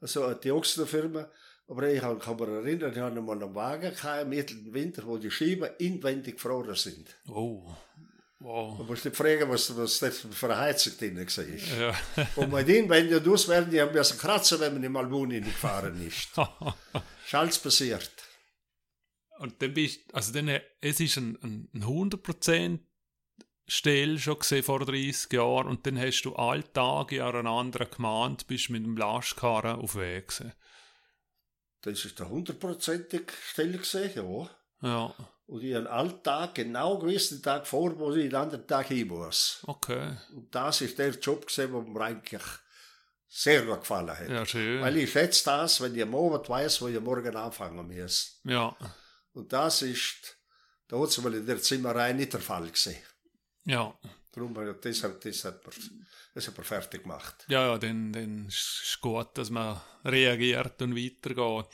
S2: also die Ochsenfirma. Aber ich kann mich erinnern, ich hatte mal einen Wagen gehabt, im mittleren Winter, wo die Scheiben inwendig gefroren sind.
S1: oh, wow.
S2: Du musst nicht fragen, was, was das für eine Heizung drin war.
S1: Ja,
S2: Und mit inwendig auswerten, die haben müssen kratzen, wenn man in Malbuni nicht gefahren ist. ist alles passiert.
S1: und dann bist, also dann, es ist ein, ein, ein 100% Stell schon gesehen vor 30 Jahren und dann hast du alle Tage an einer anderen Gemeinde, bist mit dem Lastkarren auf Weg gewesen.
S2: Das ist der hundertprozentige Stelle gesehen, ja.
S1: Ja,
S2: Und ich habe alle Tag genau gewusst, den Tag vor, wo ich den anderen Tag hin muss.
S1: okay.
S2: Und das ist der Job gewesen, der mir eigentlich sehr gut gefallen hat.
S1: Ja, schön.
S2: Weil ich schätze das, wenn ich am Abend weiß, wo ich morgen anfangen muss.
S1: Ja,
S2: Und das ist da hat mal in der Zimmerei nicht der Fall gewesen.
S1: Ja.
S2: Darum, das, hat- das, hat man, das hat man fertig gemacht.
S1: Ja, ja, dann, dann ist es gut, dass man reagiert und weitergeht.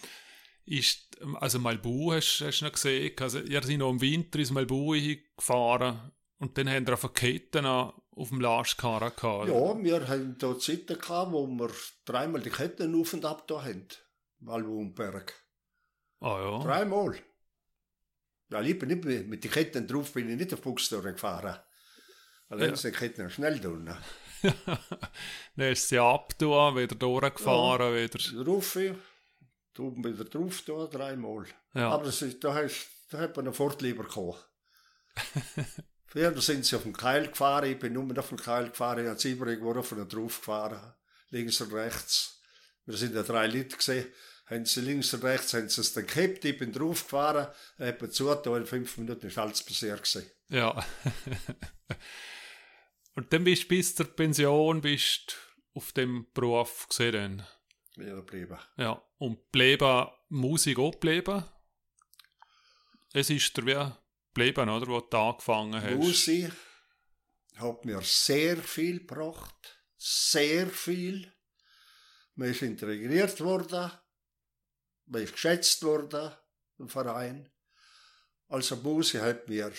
S1: Ist, also Malbu hast, hast du noch gesehen, also ihr seid noch im Winter ins Malbu gefahren und dann haben wir auf Ketten auf dem Lastkarren gehabt.
S2: Ja, wir haben da Zeiten gehabt, wo wir dreimal die Ketten auf und ab da haben. Malwumberg.
S1: Ah ja.
S2: Dreimal. Ja, ich bin nicht mit, mit den Ketten drauf, bin ich nicht auf Buchstore gefahren. Allein
S1: Ja.
S2: die Ketten schnell tun.
S1: dann ist sie abgetan, wieder durchgefahren, wieder.
S2: Drauf, du wieder drauf, da dreimal.
S1: Ja.
S2: Aber das ist, da, hast, da hat man einen Fortlieber gehabt. Früher sind sie auf dem Keil gefahren, ich bin nur auf dem Keil gefahren, ich habe sie irgendwo auf und drauf gefahren, links und rechts. Wir sind ja drei Leute gesehen, haben sie links und rechts, haben sie es dann gehabt, ich bin drauf gefahren, etwa zu, da in fünf Minuten ist alles passiert gewesen.
S1: Ja. und dann bist du bis zur Pension bist auf dem Beruf gesehen.
S2: Ja, geblieben.
S1: Ja. Und bleiben, Musik auch bleiben? Es ist der wie bleiben, oder? Wo du angefangen hast.
S2: Musik hat mir sehr viel gebracht, sehr viel. Man ist integriert worden, man ist geschätzt worden im Verein. Also Musik hat mir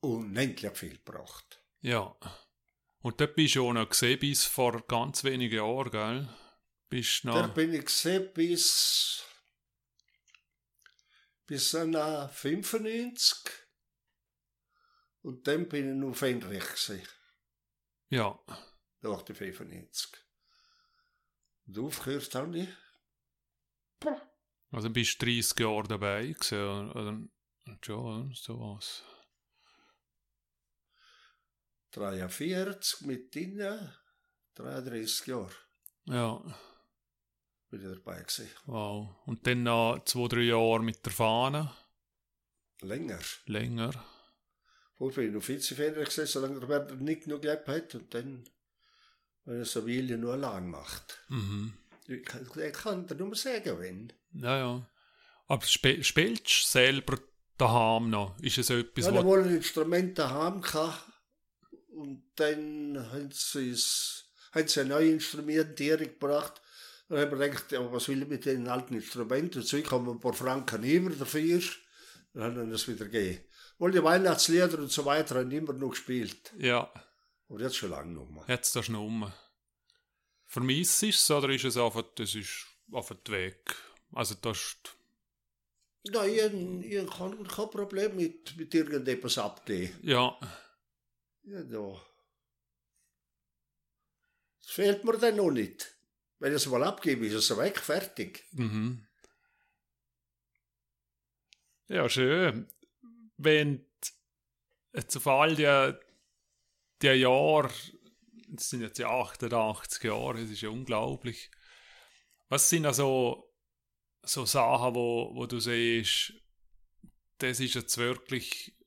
S2: unendlich viel gebracht.
S1: Ja. Und dort bist du auch noch gesehen bis vor ganz wenigen Jahren, gell? Bist noch.
S2: bin ich gesehen bis, bis an 95 und dann bin ich noch Fenrich gewesen.
S1: Ja.
S2: nach der 95. Und aufgehört habe ich.
S1: Also bist du 30 Jahre dabei gewesen, oder? Ja, so was.
S2: 43 mit ihnen, 33 Jahre
S1: Ja.
S2: bin ich dabei gewesen.
S1: Wow. Und dann noch zwei, drei Jahre mit der Fahne.
S2: Länger.
S1: Länger.
S2: Vorher bin ich noch Vizefehler gewesen, solange der Werner nicht noch gelebt hat und dann, wenn er so will, nur allein macht.
S1: Mhm.
S2: Ich kann, ich kann dir nur sagen, wenn.
S1: Ja, ja. Aber sp spielst du selber daheim noch? Ist es etwas,
S2: Ja,
S1: was...
S2: dann wohl ein Instrument daheim gehabt und dann haben sie, es, haben sie ein neues Instrumentierung gebracht. Dann haben wir gedacht, ja, was will ich mit den alten Instrumenten? Und so ich habe ein paar Franken über dafür. Dann haben wir das wieder gegeben. Weil die Weihnachtslieder und so weiter haben immer noch gespielt.
S1: Ja,
S2: Aber jetzt schon lange noch mal.
S1: jetzt da schon um. Vermisst es oder ist es einfach, das ist einfach weg? Also das ist
S2: Nein, ich, ich habe kein Problem mit, mit irgendetwas abgeben.
S1: Ja.
S2: Ja, da. Das fehlt mir dann noch nicht. Wenn ich es mal abgebe, ist es weg, fertig.
S1: Mhm. Ja, schön. Wenn auf all die, die Jahre, das sind jetzt ja 88 Jahre, das ist ja unglaublich. Was sind also so Sachen, wo, wo du siehst, das ist jetzt wirklich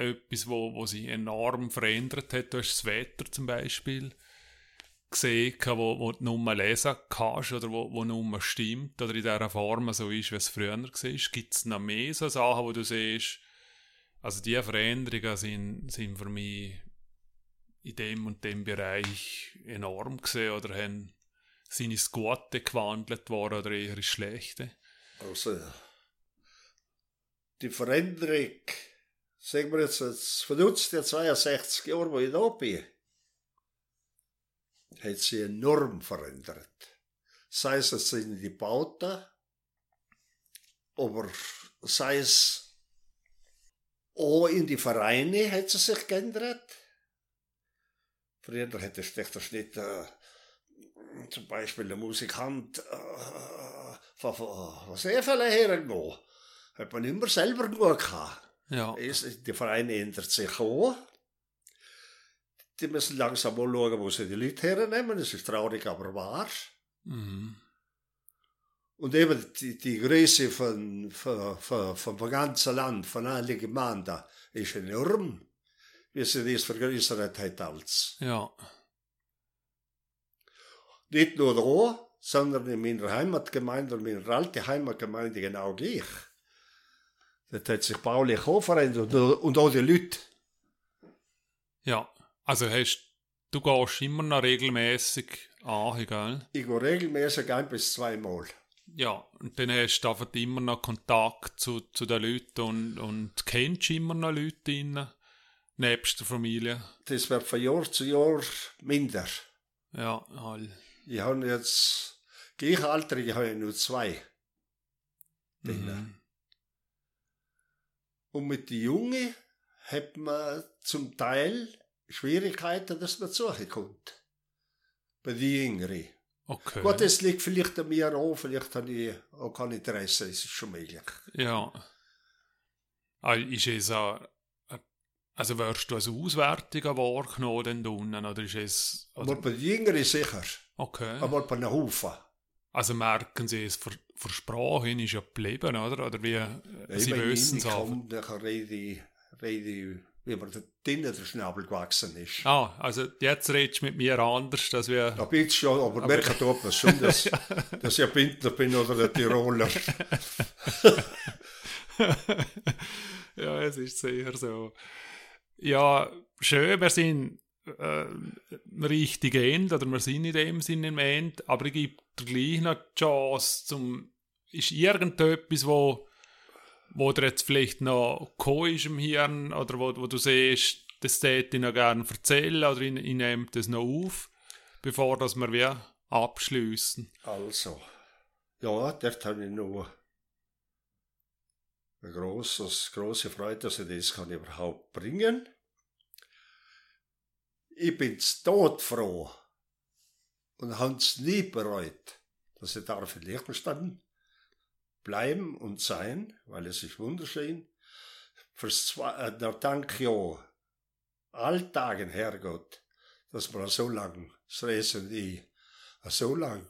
S1: etwas, wo, wo sich enorm verändert hat. Du hast das Wetter zum Beispiel gesehen, wo, wo du nur lesen kannst oder wo, wo nur stimmt oder in dieser Form so ist, wie es früher war. Gibt es noch mehr so Sachen, wo du siehst, also diese Veränderungen sind, sind für mich in dem und dem Bereich enorm gesehen oder haben, sind ins Gute gewandelt worden oder eher ins Schlechte?
S2: Also, die Veränderung, von uns die 62 Jahre, wo ich da bin, hat sich enorm verändert. Sei es jetzt in die Bauten, aber sei es auch in die Vereine hat es sich geändert. Früher hätte ich nicht, äh, zum Beispiel der Musikant, äh, von, von sehr vielen hergehen, hat man immer selber gut gehabt.
S1: Ja.
S2: Die Vereine ändert sich auch. Die müssen langsam mal schauen, wo sie die Leute hernehmen. Das ist traurig, aber wahr.
S1: Mhm.
S2: Und eben die, die Größe von, von, von, vom ganzen Land, von allen Gemeinden, ist enorm, wie sie das vergrößert hat als.
S1: Ja.
S2: Nicht nur da, sondern in meiner Heimatgemeinde und meiner alten Heimatgemeinde genau gleich. Das hat sich baulich auch verändert und auch die Leute.
S1: Ja, also hast du gehst immer noch regelmäßig an, gell?
S2: Ich gehe regelmäßig ein bis zweimal.
S1: Ja, und dann hast du einfach immer noch Kontakt zu, zu den Leuten und, und kennst immer noch Leute drin, nebst der Familie.
S2: Das wird von Jahr zu Jahr minder.
S1: Ja, all.
S2: Ich habe jetzt gleichaltrige habe ich nur zwei.
S1: Mhm.
S2: Und mit den Jungen hat man zum Teil Schwierigkeiten, dass man zu kommt. Bei den Jüngeren.
S1: Okay.
S2: Gut, das liegt vielleicht an mir auch, vielleicht habe ich auch kein Interesse, das ist schon möglich.
S1: Ja. Ah, ist es a, also wirst du als Auswertung wahrgenommen denn unten, oder ist es...
S2: Aber
S1: Oder,
S2: bei den Jüngeren sicher,
S1: okay.
S2: aber bei einem Haufen.
S1: Also merken sie es, für Sprache hin ist ja geblieben, oder? Oder wie, äh, sie wissen es auch.
S2: dann rede ich, rede ich, wie mir der drinnen der Schnabel gewachsen ist.
S1: Ah, also jetzt redest du mit mir anders, dass wir...
S2: Da bin ich schon, aber, aber merke tut man schon, dass, dass ich ein Bündner bin oder ein Tiroler.
S1: ja, es ist sehr so. Ja, schön, wir sind äh, richtig End, oder wir sind in dem Sinne im End, aber ich gebe gleich noch die Chance, zum, ist irgendetwas, wo, wo dir jetzt vielleicht noch ist im Hirn, oder wo, wo du siehst, das täte ich noch gerne erzählen, oder ich, ich nehme das noch auf, bevor dass wir wir abschließen.
S2: Also, ja, dort habe ich noch eine große, große Freude, dass ich das kann überhaupt bringen Ich bin todfroh und habe es nie bereut, dass ich darf in Liechtenstein bleiben und sein, weil es ist wunderschön. Fürs zwei, äh, da danke ich auch Alltagen, Herrgott, dass wir so lang, Stress und ich, so lang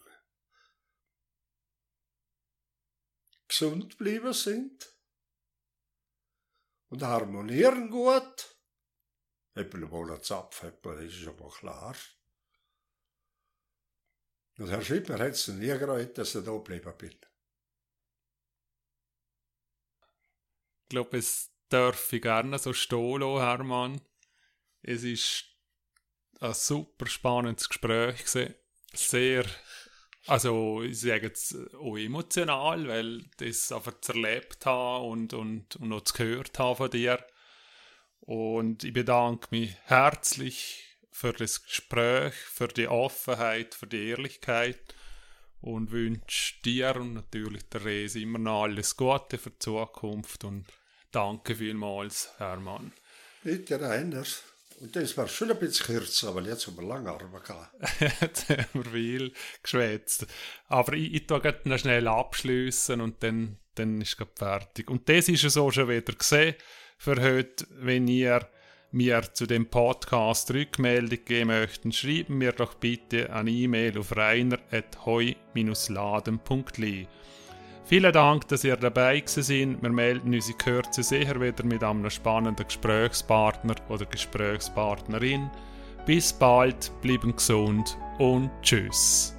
S2: gesund geblieben sind und harmonieren gut. Eben mal einen Zapf das ist aber klar. Und Herr Schipper hat es nie gereut, dass ich da geblieben bin.
S1: Ich glaube, es darf ich gerne so stehen lassen, Hermann. Es ist ein super spannendes Gespräch gewesen. Sehr, also ich sage jetzt auch emotional, weil das einfach erlebt habe und, und, und auch gehört habe von dir. Und ich bedanke mich herzlich für das Gespräch, für die Offenheit, für die Ehrlichkeit und wünsche dir und natürlich der Rese immer noch alles Gute für die Zukunft und danke vielmals, Hermann.
S2: Bitte, Reiners. Und das war schon ein bisschen kürzer, weil jetzt haben wir lange Arme gehabt.
S1: jetzt haben wir viel geschwätzt. Aber ich, ich tue noch schnell abschließen und dann, dann ist es fertig. Und das ist es auch schon wieder gesehen für heute. Wenn ihr mir zu dem Podcast Rückmeldung geben möchten, schreiben mir doch bitte eine E-Mail auf reiner.heu-laden.li. Vielen Dank, dass ihr dabei sind. Wir melden uns in Kürze sicher wieder mit einem spannenden Gesprächspartner oder Gesprächspartnerin. Bis bald, bleiben gesund und tschüss.